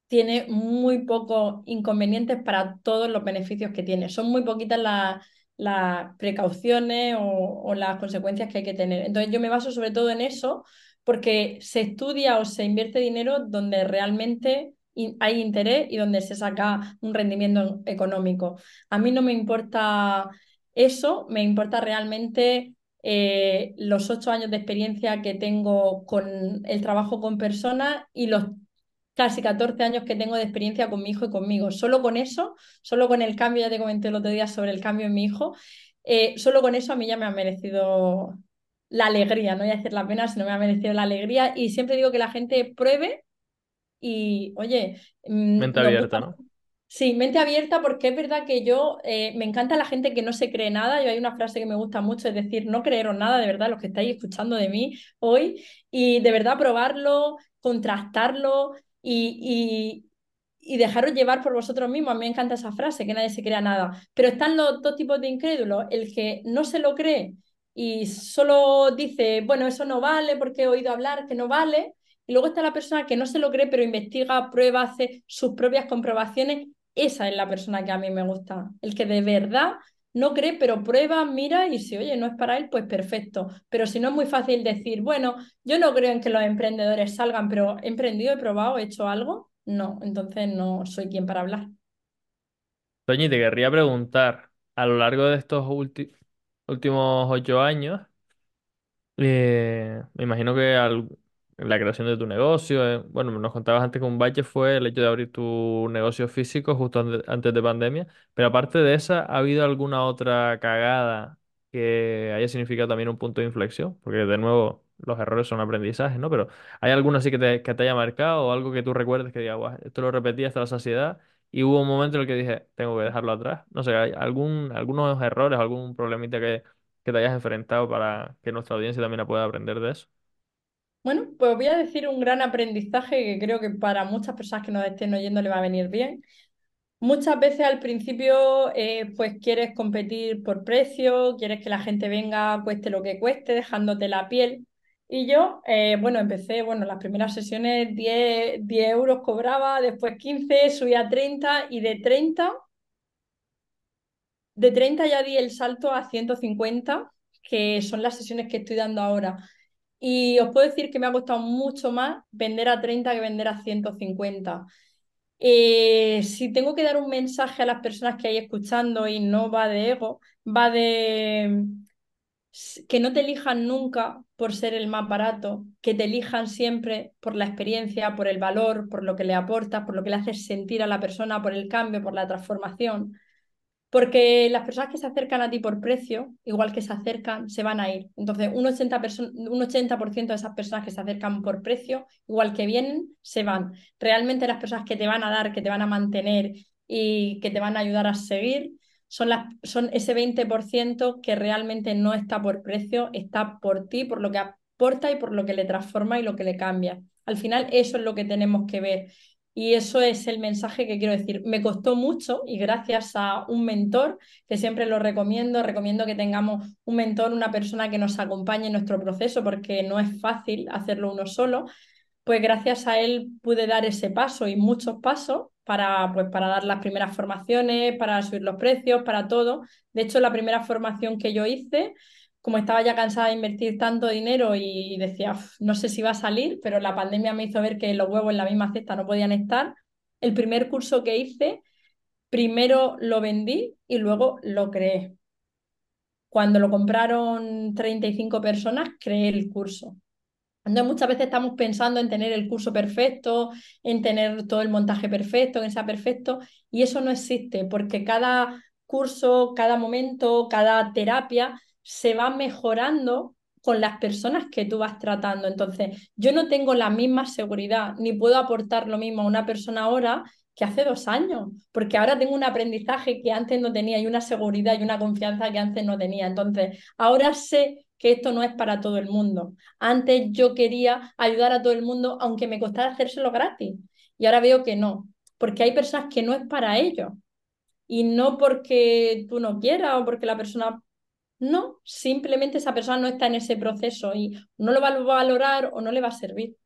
tiene muy pocos inconvenientes para todos los beneficios que tiene. Son muy poquitas las, precauciones o, las consecuencias que hay que tener. Entonces yo me baso sobre todo en eso porque se estudia o se invierte dinero donde realmente hay interés y donde se saca un rendimiento económico. A mí no me importa eso, me importa realmente eh, los ocho años de experiencia que tengo con el trabajo con personas y los casi 14 años que tengo de experiencia con mi hijo y conmigo. Solo con eso, solo con el cambio, ya te comenté el otro día sobre el cambio en mi hijo, eh, solo con eso a mí ya me ha merecido la alegría, no voy a decir la pena, sino me ha merecido la alegría. Y siempre digo que la gente pruebe y, oye... Mm, mente abierta, ¿no? Sí, mente abierta porque es verdad que yo eh, me encanta la gente que no se cree nada. Yo hay una frase que me gusta mucho, es decir, no creeros nada, de verdad, los que estáis escuchando de mí hoy, y de verdad probarlo, contrastarlo y, y, dejaros llevar por vosotros mismos. A mí me encanta esa frase, que nadie se crea nada. Pero están los dos tipos de incrédulos, el que no se lo cree y solo dice, bueno, eso no vale porque he oído hablar que no vale. Y luego está la persona que no se lo cree, pero investiga, prueba, hace sus propias comprobaciones. Esa es la persona que a mí me gusta. El que de verdad no cree, pero prueba, mira y si, oye, no es para él, pues perfecto. Pero si no es muy fácil decir, bueno, yo no creo en que los emprendedores salgan, pero he emprendido, he probado, he hecho algo, no, entonces no soy quien para hablar. Toñi, te querría preguntar, a lo largo de estos últimos ocho años, eh, me imagino que al, la creación de tu negocio. Eh, bueno, nos contabas antes que un bache fue el hecho de abrir tu negocio físico justo antes de pandemia, pero aparte de esa, ¿ha habido alguna otra cagada que haya significado también un punto de inflexión? Porque de nuevo, los errores son aprendizajes, ¿no? Pero ¿hay alguna así que te, que te haya marcado o algo que tú recuerdes que diga, "Buah, esto lo repetí hasta la saciedad? Y hubo un momento en el que dije, tengo que dejarlo atrás. No sé, ¿hay algún, algunos errores, algún problemita que, que te hayas enfrentado para que nuestra audiencia también pueda aprender de eso? Bueno, pues voy a decir un gran aprendizaje que creo que para muchas personas que nos estén oyendo le va a venir bien. Muchas veces al principio eh, pues quieres competir por precio, quieres que la gente venga, cueste lo que cueste, dejándote la piel. Y yo, eh, bueno, empecé, bueno, las primeras sesiones 10, 10 euros cobraba, después 15, subí a 30 y de 30, de 30 ya di el salto a 150, que son las sesiones que estoy dando ahora. Y os puedo decir que me ha costado mucho más vender a 30 que vender a 150. Eh, si tengo que dar un mensaje a las personas que hay escuchando y no va de ego, va de que no te elijan nunca por ser el más barato, que te elijan siempre por la experiencia, por el valor, por lo que le aportas, por lo que le haces sentir a la persona, por el cambio, por la transformación. Porque las personas que se acercan a ti por precio, igual que se acercan, se van a ir. Entonces, un 80%, un 80 de esas personas que se acercan por precio, igual que vienen, se van. Realmente las personas que te van a dar, que te van a mantener y que te van a ayudar a seguir, son, las, son ese 20% que realmente no está por precio, está por ti, por lo que aporta y por lo que le transforma y lo que le cambia. Al final, eso es lo que tenemos que ver. Y eso es el mensaje que quiero decir. Me costó mucho y gracias a un mentor, que siempre lo recomiendo, recomiendo que tengamos un mentor, una persona que nos acompañe en nuestro proceso, porque no es fácil hacerlo uno solo, pues gracias a él pude dar ese paso y muchos pasos para, pues, para dar las primeras formaciones, para subir los precios, para todo. De hecho, la primera formación que yo hice, como estaba ya cansada de invertir tanto dinero y decía, no sé si va a salir, pero la pandemia me hizo ver que los huevos en la misma cesta no podían estar. El primer curso que hice, primero lo vendí y luego lo creé. Cuando lo compraron 35 personas, creé el curso. Entonces muchas veces estamos pensando en tener el curso perfecto, en tener todo el montaje perfecto, en que sea perfecto, y eso no existe, porque cada curso, cada momento, cada terapia se va mejorando con las personas que tú vas tratando. Entonces, yo no tengo la misma seguridad, ni puedo aportar lo mismo a una persona ahora que hace dos años, porque ahora tengo un aprendizaje que antes no tenía y una seguridad y una confianza que antes no tenía. Entonces, ahora sé que esto no es para todo el mundo. Antes yo quería ayudar a todo el mundo, aunque me costara hacérselo gratis. Y ahora veo que no, porque hay personas que no es para ellos. Y no porque tú no quieras o porque la persona... No, simplemente esa persona no está en ese proceso y no lo va a valorar o no le va a servir.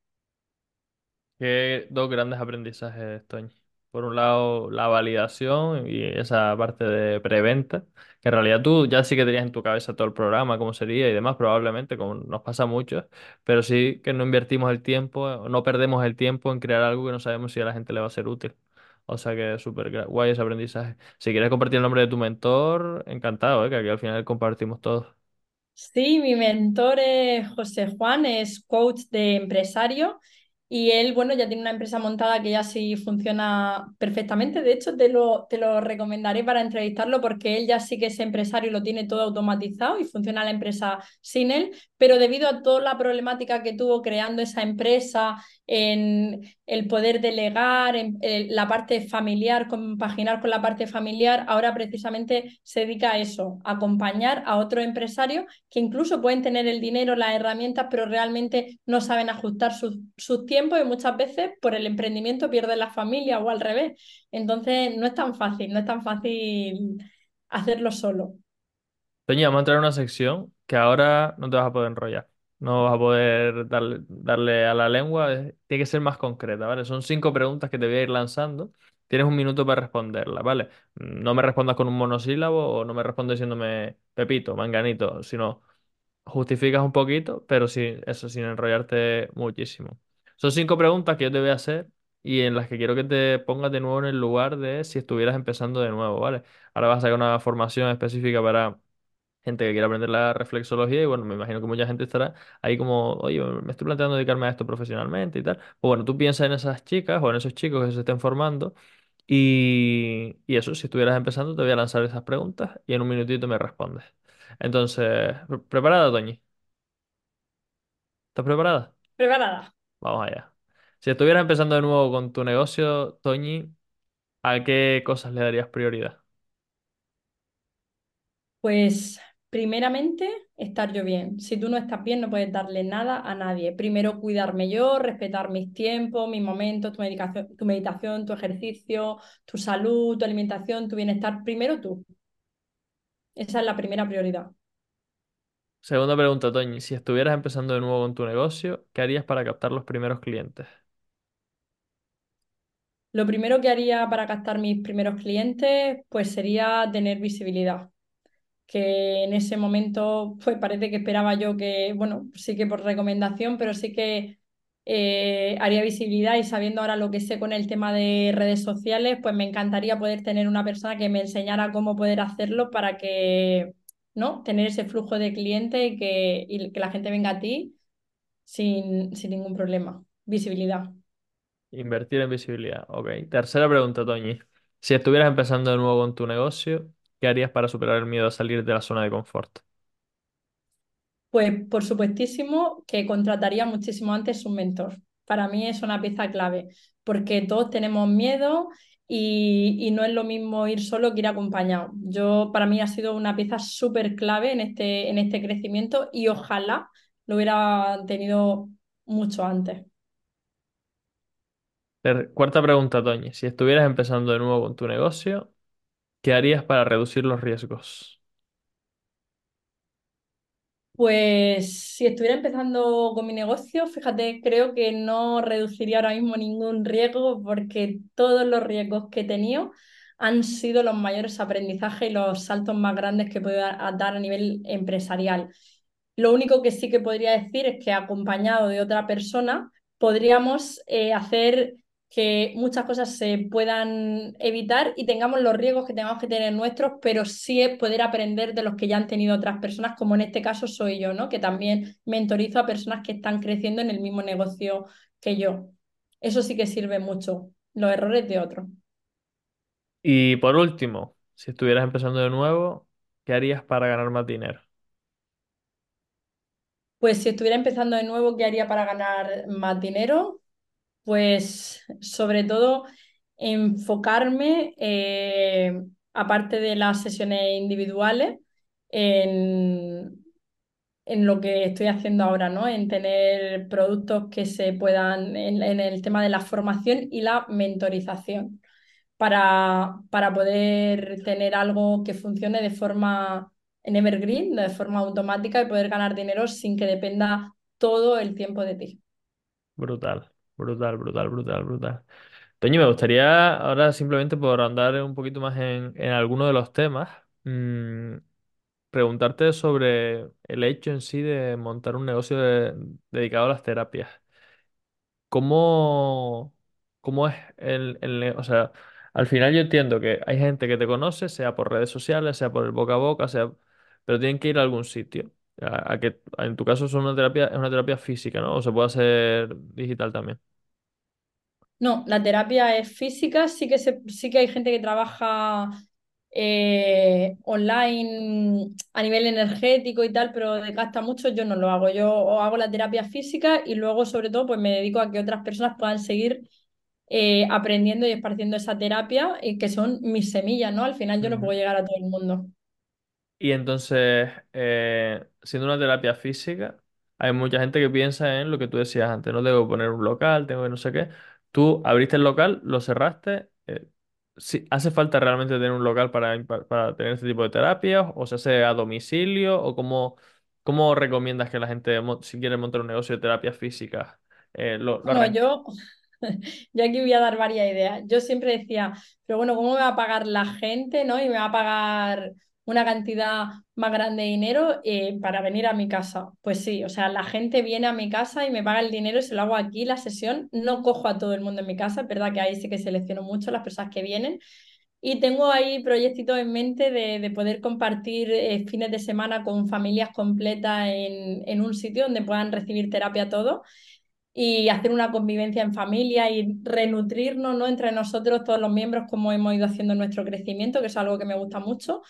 Qué dos grandes aprendizajes, Toño. Por un lado, la validación y esa parte de preventa, que en realidad tú ya sí que tenías en tu cabeza todo el programa, cómo sería y demás, probablemente, como nos pasa mucho, pero sí que no invertimos el tiempo, no perdemos el tiempo en crear algo que no sabemos si a la gente le va a ser útil. O sea que súper guay ese aprendizaje. Si quieres compartir el nombre de tu mentor, encantado, ¿eh? que aquí al final compartimos todos. Sí, mi mentor es José Juan, es coach de empresario y él, bueno, ya tiene una empresa montada que ya sí funciona perfectamente. De hecho, te lo, te lo recomendaré para entrevistarlo porque él ya sí que es empresario y lo tiene todo automatizado y funciona la empresa sin él. Pero debido a toda la problemática que tuvo creando esa empresa, en el poder delegar, en, la parte familiar, compaginar con la parte familiar, ahora precisamente se dedica a eso, a acompañar a otros empresarios que incluso pueden tener el dinero, las herramientas, pero realmente no saben ajustar sus, sus tiempos y muchas veces por el emprendimiento pierden la familia o al revés. Entonces no es tan fácil, no es tan fácil hacerlo solo. Toño, vamos a entrar en una sección que ahora no te vas a poder enrollar. No vas a poder darle, darle a la lengua, tiene que ser más concreta, ¿vale? Son cinco preguntas que te voy a ir lanzando. Tienes un minuto para responderlas, ¿vale? No me respondas con un monosílabo o no me respondas diciéndome Pepito, Manganito, sino justificas un poquito, pero sí, eso sin enrollarte muchísimo. Son cinco preguntas que yo te voy a hacer y en las que quiero que te pongas de nuevo en el lugar de si estuvieras empezando de nuevo, ¿vale? Ahora vas a sacar una formación específica para gente que quiera aprender la reflexología y bueno, me imagino que mucha gente estará ahí como, oye, me estoy planteando dedicarme a esto profesionalmente y tal. Pues bueno, tú piensas en esas chicas o en esos chicos que se estén formando y, y eso, si estuvieras empezando te voy a lanzar esas preguntas y en un minutito me respondes. Entonces, ¿preparada, Toñi? ¿Estás preparada? Preparada. Vamos allá. Si estuvieras empezando de nuevo con tu negocio, Toñi, ¿a qué cosas le darías prioridad? Pues primeramente estar yo bien. Si tú no estás bien, no puedes darle nada a nadie. Primero cuidarme yo, respetar mis tiempos, mis momentos, tu tu meditación, tu ejercicio, tu salud, tu alimentación, tu bienestar. Primero tú. Esa es la primera prioridad. Segunda pregunta, Toñi. Si estuvieras empezando de nuevo con tu negocio, ¿qué harías para captar los primeros clientes? Lo primero que haría para captar mis primeros clientes, pues sería tener visibilidad. que en ese momento pues parece que esperaba yo que, bueno, sí que por recomendación, pero sí que eh, haría visibilidad y sabiendo ahora lo que sé con el tema de redes sociales, pues me encantaría poder tener una persona que me enseñara cómo poder hacerlo para que, ¿no? Tener ese flujo de cliente y que, y que la gente venga a ti sin, sin ningún problema. Visibilidad. Invertir en visibilidad. Ok. Tercera pregunta, Toñi. Si estuvieras empezando de nuevo con tu negocio, ¿qué harías para superar el miedo a salir de la zona de confort? Pues por supuestísimo que contrataría muchísimo antes un mentor. Para mí es una pieza clave, porque todos tenemos miedo y, no es lo mismo ir solo que ir acompañado. Yo, para mí ha sido una pieza súper clave en este, en este crecimiento y ojalá lo hubiera tenido mucho antes. Cuarta pregunta, Toñi. Si estuvieras empezando de nuevo con tu negocio, ¿qué harías para reducir los riesgos? Pues si estuviera empezando con mi negocio, fíjate, creo que no reduciría ahora mismo ningún riesgo porque todos los riesgos que he tenido han sido los mayores aprendizajes y los saltos más grandes que puedo dar dar a nivel empresarial. Lo único que sí que podría decir es que acompañado de otra persona podríamos eh, hacer que muchas cosas se puedan evitar y tengamos los riesgos que tengamos que tener nuestros, pero sí es poder aprender de los que ya han tenido otras personas, como en este caso soy yo, ¿no? Que también mentorizo a personas que están creciendo en el mismo negocio que yo. Eso sí que sirve mucho, los errores de otros. Y por último, si estuvieras empezando de nuevo, ¿qué harías para ganar más dinero? Pues si estuviera empezando de nuevo, ¿qué haría para ganar más dinero? Pues sobre todo enfocarme, eh, aparte de las sesiones individuales, en, en lo que estoy haciendo ahora, ¿no? En tener productos que se puedan, en, en el tema de la formación y la mentorización, para, para poder tener algo que funcione de forma en evergreen, de forma automática y poder ganar dinero sin que dependa todo el tiempo de ti. Brutal, brutal, brutal, brutal, brutal. Toño, me gustaría ahora simplemente por andar un poquito más en, en alguno de los temas, mm, preguntarte sobre el hecho en sí de montar un negocio de- dedicado a las terapias. ¿Cómo, cómo es el, el O sea, al final yo entiendo que hay gente que te conoce, sea por redes sociales, sea por el boca a boca, sea, pero tienen que ir a algún sitio. A, que, en tu caso es una terapia, es una terapia física, ¿no? O se puede hacer digital también. No, la terapia es física, sí que, se- sí que hay gente que trabaja eh, online a nivel energético y tal, pero desgasta mucho, yo no lo hago. Yo hago la terapia física y luego, sobre todo, pues me dedico a que otras personas puedan seguir eh, aprendiendo y esparciendo esa terapia, y que son mis semillas, ¿no? Al final yo no puedo llegar a todo el mundo. Y entonces, eh, siendo una terapia física, hay mucha gente que piensa en lo que tú decías antes, no tengo que poner un local, tengo que no sé qué. Tú abriste el local, lo cerraste. eh, sí, ¿hace falta realmente tener un local para, tener este tipo de terapias? ¿O se hace a domicilio? ¿O cómo, cómo recomiendas que la gente, si quiere montar un negocio de terapias físicas, eh, lo, lo Bueno, yo, [LAUGHS] yo aquí voy a dar varias ideas. Yo siempre decía, pero bueno, ¿cómo me va a pagar la gente, ¿no? Y me va a pagar una cantidad más grande de dinero eh, para venir a mi casa. Pues sí, o sea, la gente viene a mi casa y me paga el dinero y se lo hago aquí la sesión. No cojo a todo el mundo en mi casa, es verdad que ahí sí que selecciono mucho las personas que vienen. Y tengo ahí proyectitos en mente de, de poder compartir eh, fines de semana con familias completas en, en un sitio donde puedan recibir terapia todos y hacer una convivencia en familia y renutrirnos, ¿no? entre nosotros, todos los miembros, como hemos ido haciendo nuestro crecimiento, que es algo que me gusta mucho.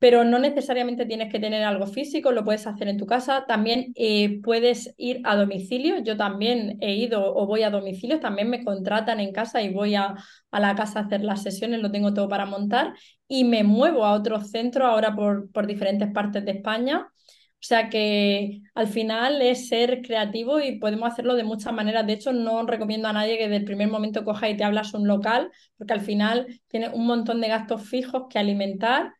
Pero no necesariamente tienes que tener algo físico, lo puedes hacer en tu casa. También eh, puedes ir a domicilio. Yo también he ido o voy a domicilio, también me contratan en casa y voy a, a la casa a hacer las sesiones, lo tengo todo para montar. Y me muevo a otros centros ahora por, por diferentes partes de España o sea que al final es ser creativo y podemos hacerlo de muchas maneras. De hecho, no recomiendo a nadie que desde el primer momento coja y te hablas un local, porque al final tienes un montón de gastos fijos que alimentar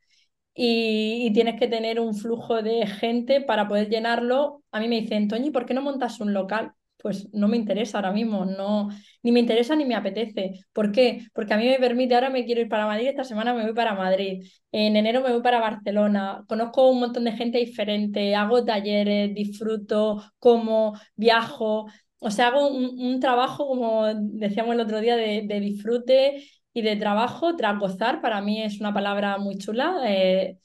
y, tienes que tener un flujo de gente para poder llenarlo. A mí me dicen, Toñi, ¿por qué no montas un local? pues no me interesa ahora mismo, no, ni me interesa ni me apetece. ¿Por qué? Porque a mí me permite, ahora me quiero ir para Madrid, esta semana me voy para Madrid, en enero me voy para Barcelona, conozco un montón de gente diferente, hago talleres, disfruto, como, viajo, o sea, hago un, un trabajo, como decíamos el otro día, de, de disfrute y de trabajo tras gozar, para mí es una palabra muy chula. Eh,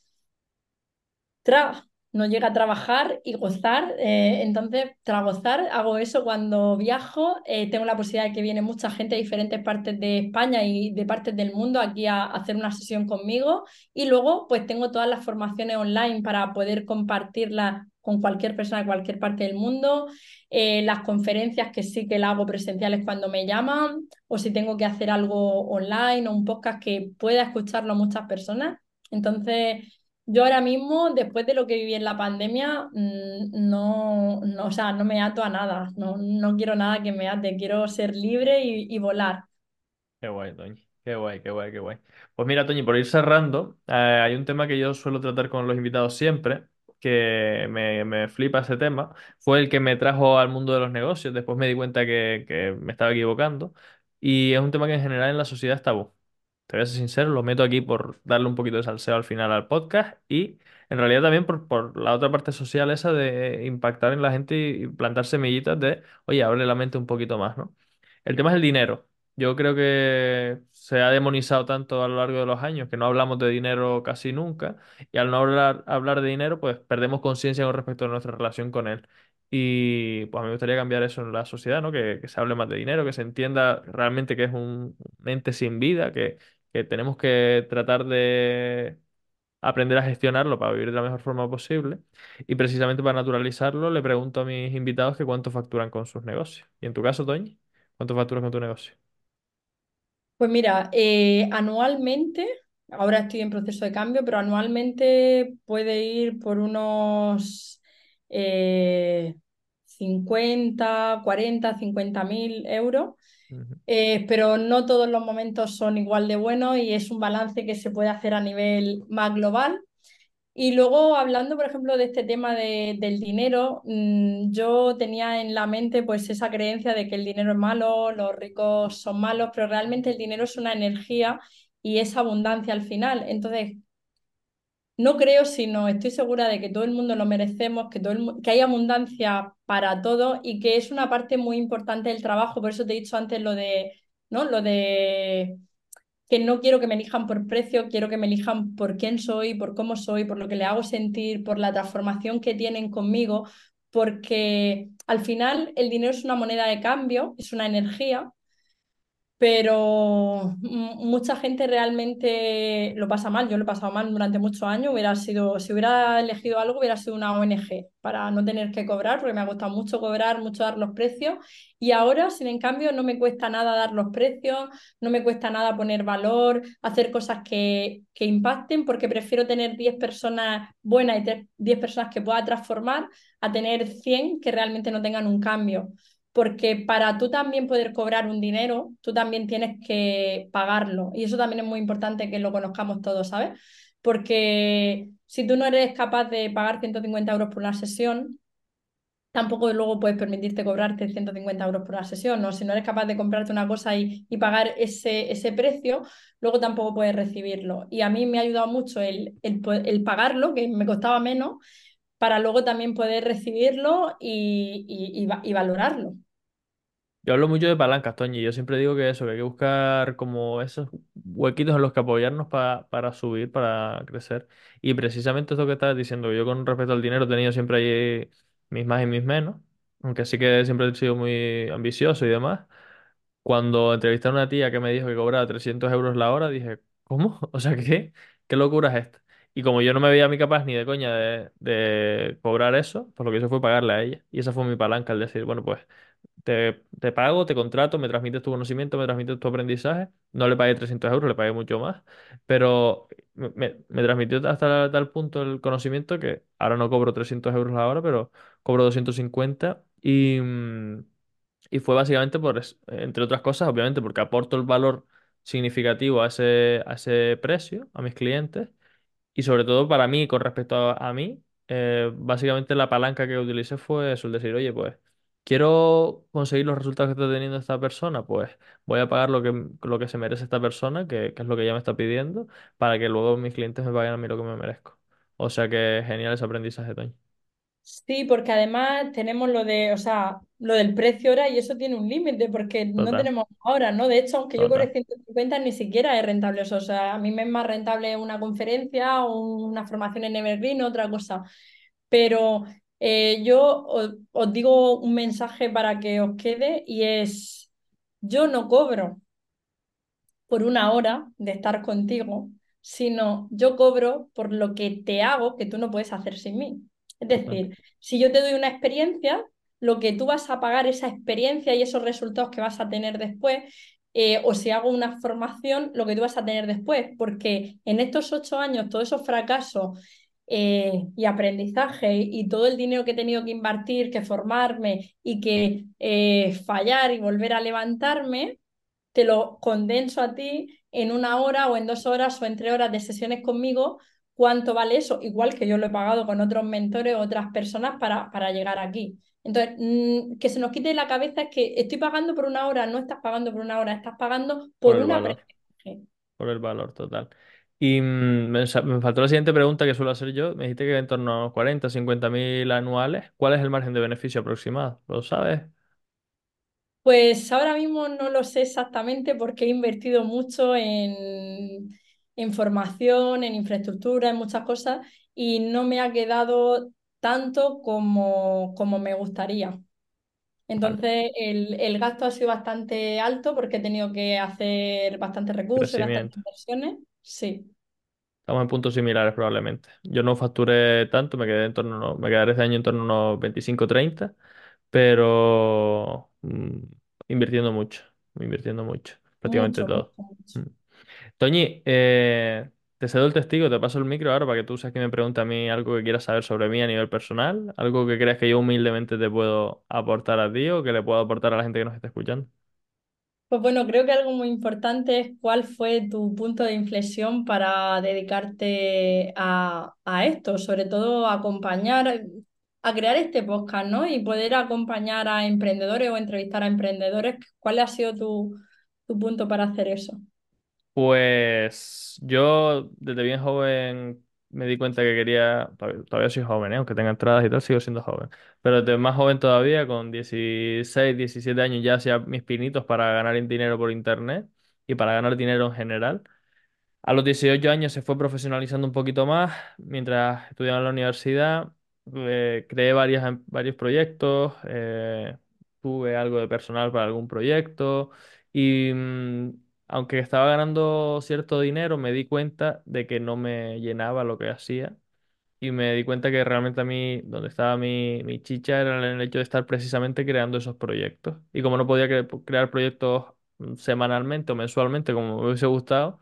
no llega a trabajar y gozar. eh, entonces, tras gozar, hago eso cuando viajo. eh, tengo la posibilidad de que viene mucha gente de diferentes partes de España y de partes del mundo aquí a, a hacer una sesión conmigo. Y luego, pues tengo todas las formaciones online para poder compartirlas con cualquier persona de cualquier parte del mundo. eh, las conferencias que sí que las hago presenciales cuando me llaman, o si tengo que hacer algo online o un podcast que pueda escucharlo muchas personas. Entonces, yo ahora mismo, después de lo que viví en la pandemia, mm, no, no, o sea, no me ato a nada, no, no quiero nada que me ate, quiero ser libre y, y volar. Qué guay, Toñi. Qué guay, qué guay, qué guay. Pues mira, Toñi, por ir cerrando, eh, hay un tema que yo suelo tratar con los invitados siempre, que me, me flipa ese tema. Fue el que me trajo al mundo de los negocios. Después me di cuenta que, que me estaba equivocando. Y es un tema que en general en la sociedad es tabú. Te voy a ser sincero, lo meto aquí por darle un poquito de salseo al final al podcast y en realidad también por, por la otra parte social esa de impactar en la gente y plantar semillitas de, oye, abre la mente un poquito más, ¿no? El tema es el dinero. Yo creo que se ha demonizado tanto a lo largo de los años que no hablamos de dinero casi nunca y al no hablar, hablar de dinero pues perdemos conciencia con respecto a nuestra relación con él. Y pues a mí me gustaría cambiar eso en la sociedad, ¿no? Que, que se hable más de dinero, que se entienda realmente que es un ente sin vida, que, que tenemos que tratar de aprender a gestionarlo para vivir de la mejor forma posible. Y precisamente para naturalizarlo, le pregunto a mis invitados que cuánto facturan con sus negocios. Y en tu caso, Toñi, ¿cuánto facturas con tu negocio? Pues mira, eh, anualmente, ahora estoy en proceso de cambio, pero anualmente puede ir por unos eh, 50, 40, 50 mil euros. Eh, pero no todos los momentos son igual de buenos y es un balance que se puede hacer a nivel más global. Y luego, hablando, por ejemplo, de este tema de- del dinero, mm, yo tenía en la mente pues esa creencia de que el dinero es malo, los ricos son malos, pero realmente el dinero es una energía y es abundancia al final. Entonces, no creo, sino estoy segura de que todo el mundo lo merecemos, que, todo que hay abundancia para todos y que es una parte muy importante del trabajo. Por eso te he dicho antes lo de, ¿no? Lo de que no quiero que me elijan por precio, quiero que me elijan por quién soy, por cómo soy, por lo que le hago sentir, por la transformación que tienen conmigo, porque al final el dinero es una moneda de cambio, es una energía pero mucha gente realmente lo pasa mal. Yo lo he pasado mal durante muchos años. Hubiera sido, si hubiera elegido algo, hubiera sido una ONG para no tener que cobrar, porque me ha costado mucho cobrar, mucho dar los precios. Y ahora, sin en cambio, no me cuesta nada dar los precios, no me cuesta nada poner valor, hacer cosas que, que impacten, porque prefiero tener 10 personas buenas y te- 10 personas que pueda transformar a tener 100 que realmente no tengan un cambio porque para tú también poder cobrar un dinero, tú también tienes que pagarlo. Y eso también es muy importante que lo conozcamos todos, ¿sabes? Porque si tú no eres capaz de pagar 150 euros por una sesión, tampoco luego puedes permitirte cobrarte 150 euros por una sesión, ¿no? Si no eres capaz de comprarte una cosa y, pagar ese, ese precio, luego tampoco puedes recibirlo. Y a mí me ha ayudado mucho el, el, el pagarlo, que me costaba menos, para luego también poder recibirlo y, y valorarlo. Yo hablo mucho de palancas, Toñi. Yo siempre digo que eso, que hay que buscar como esos huequitos en los que apoyarnos pa- para subir, para crecer. Y precisamente eso que estabas diciendo, yo con respecto al dinero he tenido siempre ahí mis más y mis menos, aunque sí que siempre he sido muy ambicioso y demás. Cuando entrevisté a una tía que me dijo que cobraba 300 euros la hora, dije, ¿cómo? [LAUGHS] O sea, ¿qué? ¿Qué locura es esta? Y como yo no me veía a mí capaz ni de coña de, cobrar eso, pues lo que hice fue pagarle a ella. Y esa fue mi palanca, el decir, bueno, pues te, pago, te contrato, me transmites tu conocimiento, me transmites tu aprendizaje. No le pagué 300 euros, le pagué mucho más. Pero me, transmitió hasta tal punto el conocimiento que ahora no cobro 300 euros la hora, pero cobro 250. Y, mm, y fue básicamente por, entre otras cosas, obviamente, porque aporto el valor significativo a ese, a ese precio, a mis clientes. Y sobre todo para mí, con respecto a, mí, eh, básicamente la palanca que utilicé fue eso, el decir, oye, pues. quiero conseguir los resultados que está teniendo esta persona, pues voy a pagar lo que, lo que se merece esta persona, que, que es lo que ella me está pidiendo, para que luego mis clientes me paguen a mí lo que me merezco. O sea que genial ese aprendizaje, Toño. Sí, porque además tenemos lo de, o sea, lo del precio hora y eso tiene un límite porque no tenemos ahora, ¿no? De hecho, aunque yo cobre total. 150 ni siquiera es rentable eso. O sea, a mí me es más rentable una conferencia o una formación en Evergreen, otra cosa. Pero eh, yo os, os digo un mensaje para que os quede y es, yo no cobro por una hora de estar contigo, sino yo cobro por lo que te hago que tú no puedes hacer sin mí. Es decir, si yo te doy una experiencia, lo que tú vas a pagar esa experiencia y esos resultados que vas a tener después, eh, o si hago una formación, lo que tú vas a tener después, porque en estos ocho años, todos esos fracasos eh, y aprendizaje y todo el dinero que he tenido que invertir, que formarme y que eh, fallar y volver a levantarme, te lo condenso a ti en una hora o en dos horas o en tres horas de sesiones conmigo, ¿cuánto vale eso? Igual que yo lo he pagado con otros mentores otras personas para, para llegar aquí. Entonces, mmm, que se nos quite la cabeza es que estoy pagando por una hora, no estás pagando por una hora, estás pagando Por por el un valor, aprendizaje. por el valor total. Y mm, me faltó la siguiente pregunta que suelo hacer yo. Me dijiste que en torno a 40, 50 mil anuales. ¿Cuál es el margen de beneficio aproximado? ¿Lo sabes? Pues ahora mismo no lo sé exactamente porque he invertido mucho en, en formación, en infraestructura, en muchas cosas y no me ha quedado tanto como, como me gustaría. Vale, Entonces, el, el gasto ha sido bastante alto porque he tenido que hacer bastantes recursos bastantes inversiones. Sí, Estamos en puntos similares probablemente. Yo no facturé tanto, me quedé en torno, a me quedaré este año en torno a unos 25, 30, pero mm, invirtiendo mucho, invirtiendo mucho, prácticamente mucho, mucho, todo. mucho. Mm. Toñi, eh, te cedo el testigo, te paso el micro ahora para que tú seas quien me pregunte a mí algo que quieras saber sobre mí a nivel personal, algo que creas que yo humildemente te puedo aportar a ti o que le puedo aportar a la gente que nos está escuchando. Pues bueno, creo que algo muy importante es cuál fue tu punto de inflexión para dedicarte a, a esto, sobre todo a acompañar, a crear este podcast, ¿no? Y poder acompañar a emprendedores o entrevistar a emprendedores. ¿Cuál ha sido tu, tu punto para hacer eso? Pues yo desde bien joven me di cuenta que quería, todavía, todavía soy joven, ¿eh? Aunque tenga entradas y tal, sigo siendo joven, pero desde más joven todavía, con 16 17 años ya hacía mis pinitos para ganar dinero por internet y para ganar dinero en general. A los 18 años se fue profesionalizando un poquito más. Mientras estudiaba en la universidad, eh, creé varias, em- varios proyectos, eh, tuve algo de personal para algún proyecto y mm, aunque estaba ganando cierto dinero, me di cuenta de que no me llenaba lo que hacía y me di cuenta que realmente a mí, donde estaba mi, mi chicha era el hecho de estar precisamente creando esos proyectos. Y como no podía cre- crear proyectos mm, semanalmente o mensualmente como me hubiese gustado,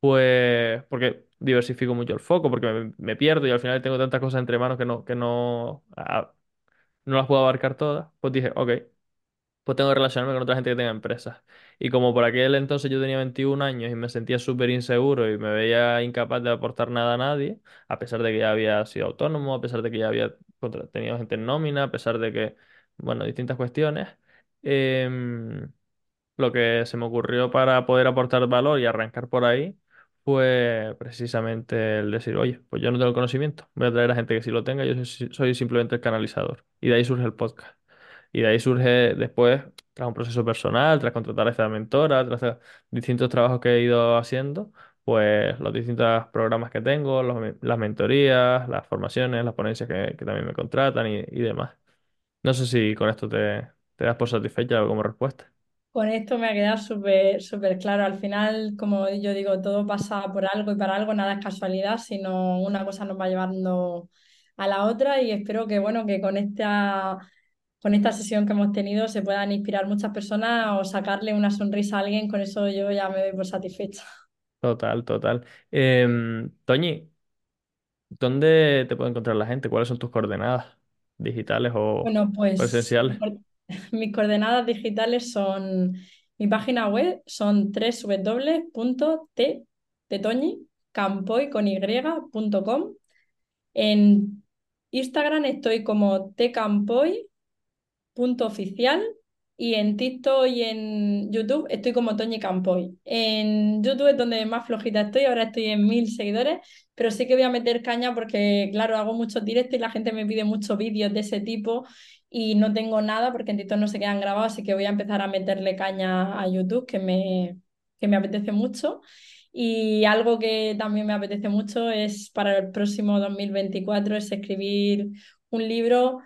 pues porque diversifico mucho el foco, porque me, pierdo y al final tengo tantas cosas entre manos que no, que no, no las puedo abarcar todas, pues dije, ok, pues tengo que relacionarme con otra gente que tenga empresas. Y como por aquel entonces yo tenía 21 años y me sentía súper inseguro y me veía incapaz de aportar nada a nadie, a pesar de que ya había sido autónomo, a pesar de que ya había tenido gente en nómina, a pesar de que, bueno, distintas cuestiones, em, lo que se me ocurrió para poder aportar valor y arrancar por ahí fue precisamente el decir, oye, pues yo no tengo el conocimiento, voy a traer a gente que sí lo tenga, yo soy, soy simplemente el canalizador. Y de ahí surge el podcast. Y de ahí surge después, tras un proceso personal, tras contratar a esta mentora, tras distintos trabajos que he ido haciendo, pues los distintos programas que tengo, los- las mentorías, las formaciones, las ponencias que, que también me contratan y, y demás. No sé si con esto te, te das por satisfecha como respuesta. Con esto me ha quedado súper, súper claro. Al final, como yo digo, todo pasa por algo y para algo, nada es casualidad, sino una cosa nos va llevando a la otra y espero que, bueno, que con esta, con esta sesión que hemos tenido se puedan inspirar muchas personas o sacarle una sonrisa a alguien. Con eso yo ya me doy por satisfecha. Total, total. Em, Toñi, ¿dónde te puede encontrar la gente? ¿Cuáles son tus coordenadas digitales o Bueno, pues presenciales? [LAUGHS] mis coordenadas digitales son mi página web, son www.t de Toñi, campoy con y punto com. En Instagram estoy como tcampoy toñi.oficial y en TikTok y en YouTube estoy como Toñi Campoy. En YouTube es donde más flojita estoy, ahora estoy en mil seguidores, pero sí que voy a meter caña porque, claro, hago muchos directos y la gente me pide muchos vídeos de ese tipo y no tengo nada porque en TikTok no se quedan grabados, así que voy a empezar a meterle caña a YouTube, que me, que me apetece mucho. Y algo que también me apetece mucho es para el próximo 2024 es escribir un libro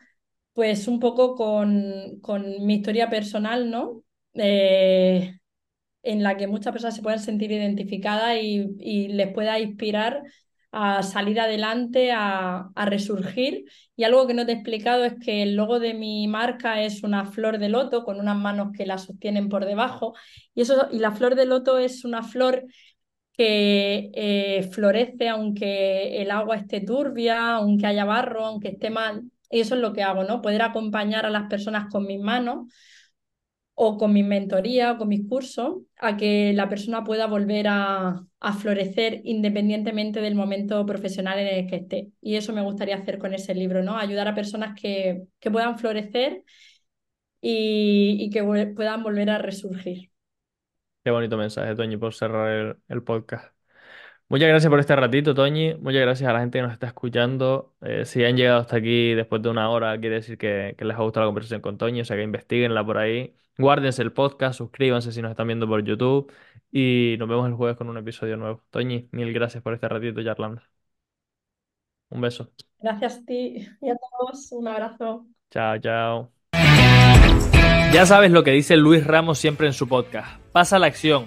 pues un poco con, con mi historia personal, ¿no? Eh, en la que muchas personas se puedan sentir identificadas y, les pueda inspirar a salir adelante, a, a, resurgir. Y algo que no te he explicado es que el logo de mi marca es una flor de loto con unas manos que la sostienen por debajo. Y, eso, y la flor de loto es una flor que eh, florece aunque el agua esté turbia, aunque haya barro, aunque esté mal. Y eso es lo que hago, ¿no? Poder acompañar a las personas con mis manos o con mi mentoría o con mis cursos a que la persona pueda volver a, florecer independientemente del momento profesional en el que esté. Y eso me gustaría hacer con ese libro, ¿no? Ayudar a personas que, puedan florecer y, que puedan volver a resurgir. Qué bonito mensaje, Toñi, por cerrar el podcast. Muchas gracias por este ratito, Toñi. Muchas gracias a la gente que nos está escuchando. Eh, si han llegado hasta aquí después de una hora, quiere decir que, que les ha gustado la conversación con Toñi, o sea que investiguenla por ahí. Guárdense el podcast, suscríbanse si nos están viendo por YouTube y nos vemos el jueves con un episodio nuevo. Toñi, mil gracias por este ratito charlando. Un beso. Gracias a ti y a todos. Un abrazo. Chao, chao. Ya sabes lo que dice Luis Ramos siempre en su podcast. Pasa la acción.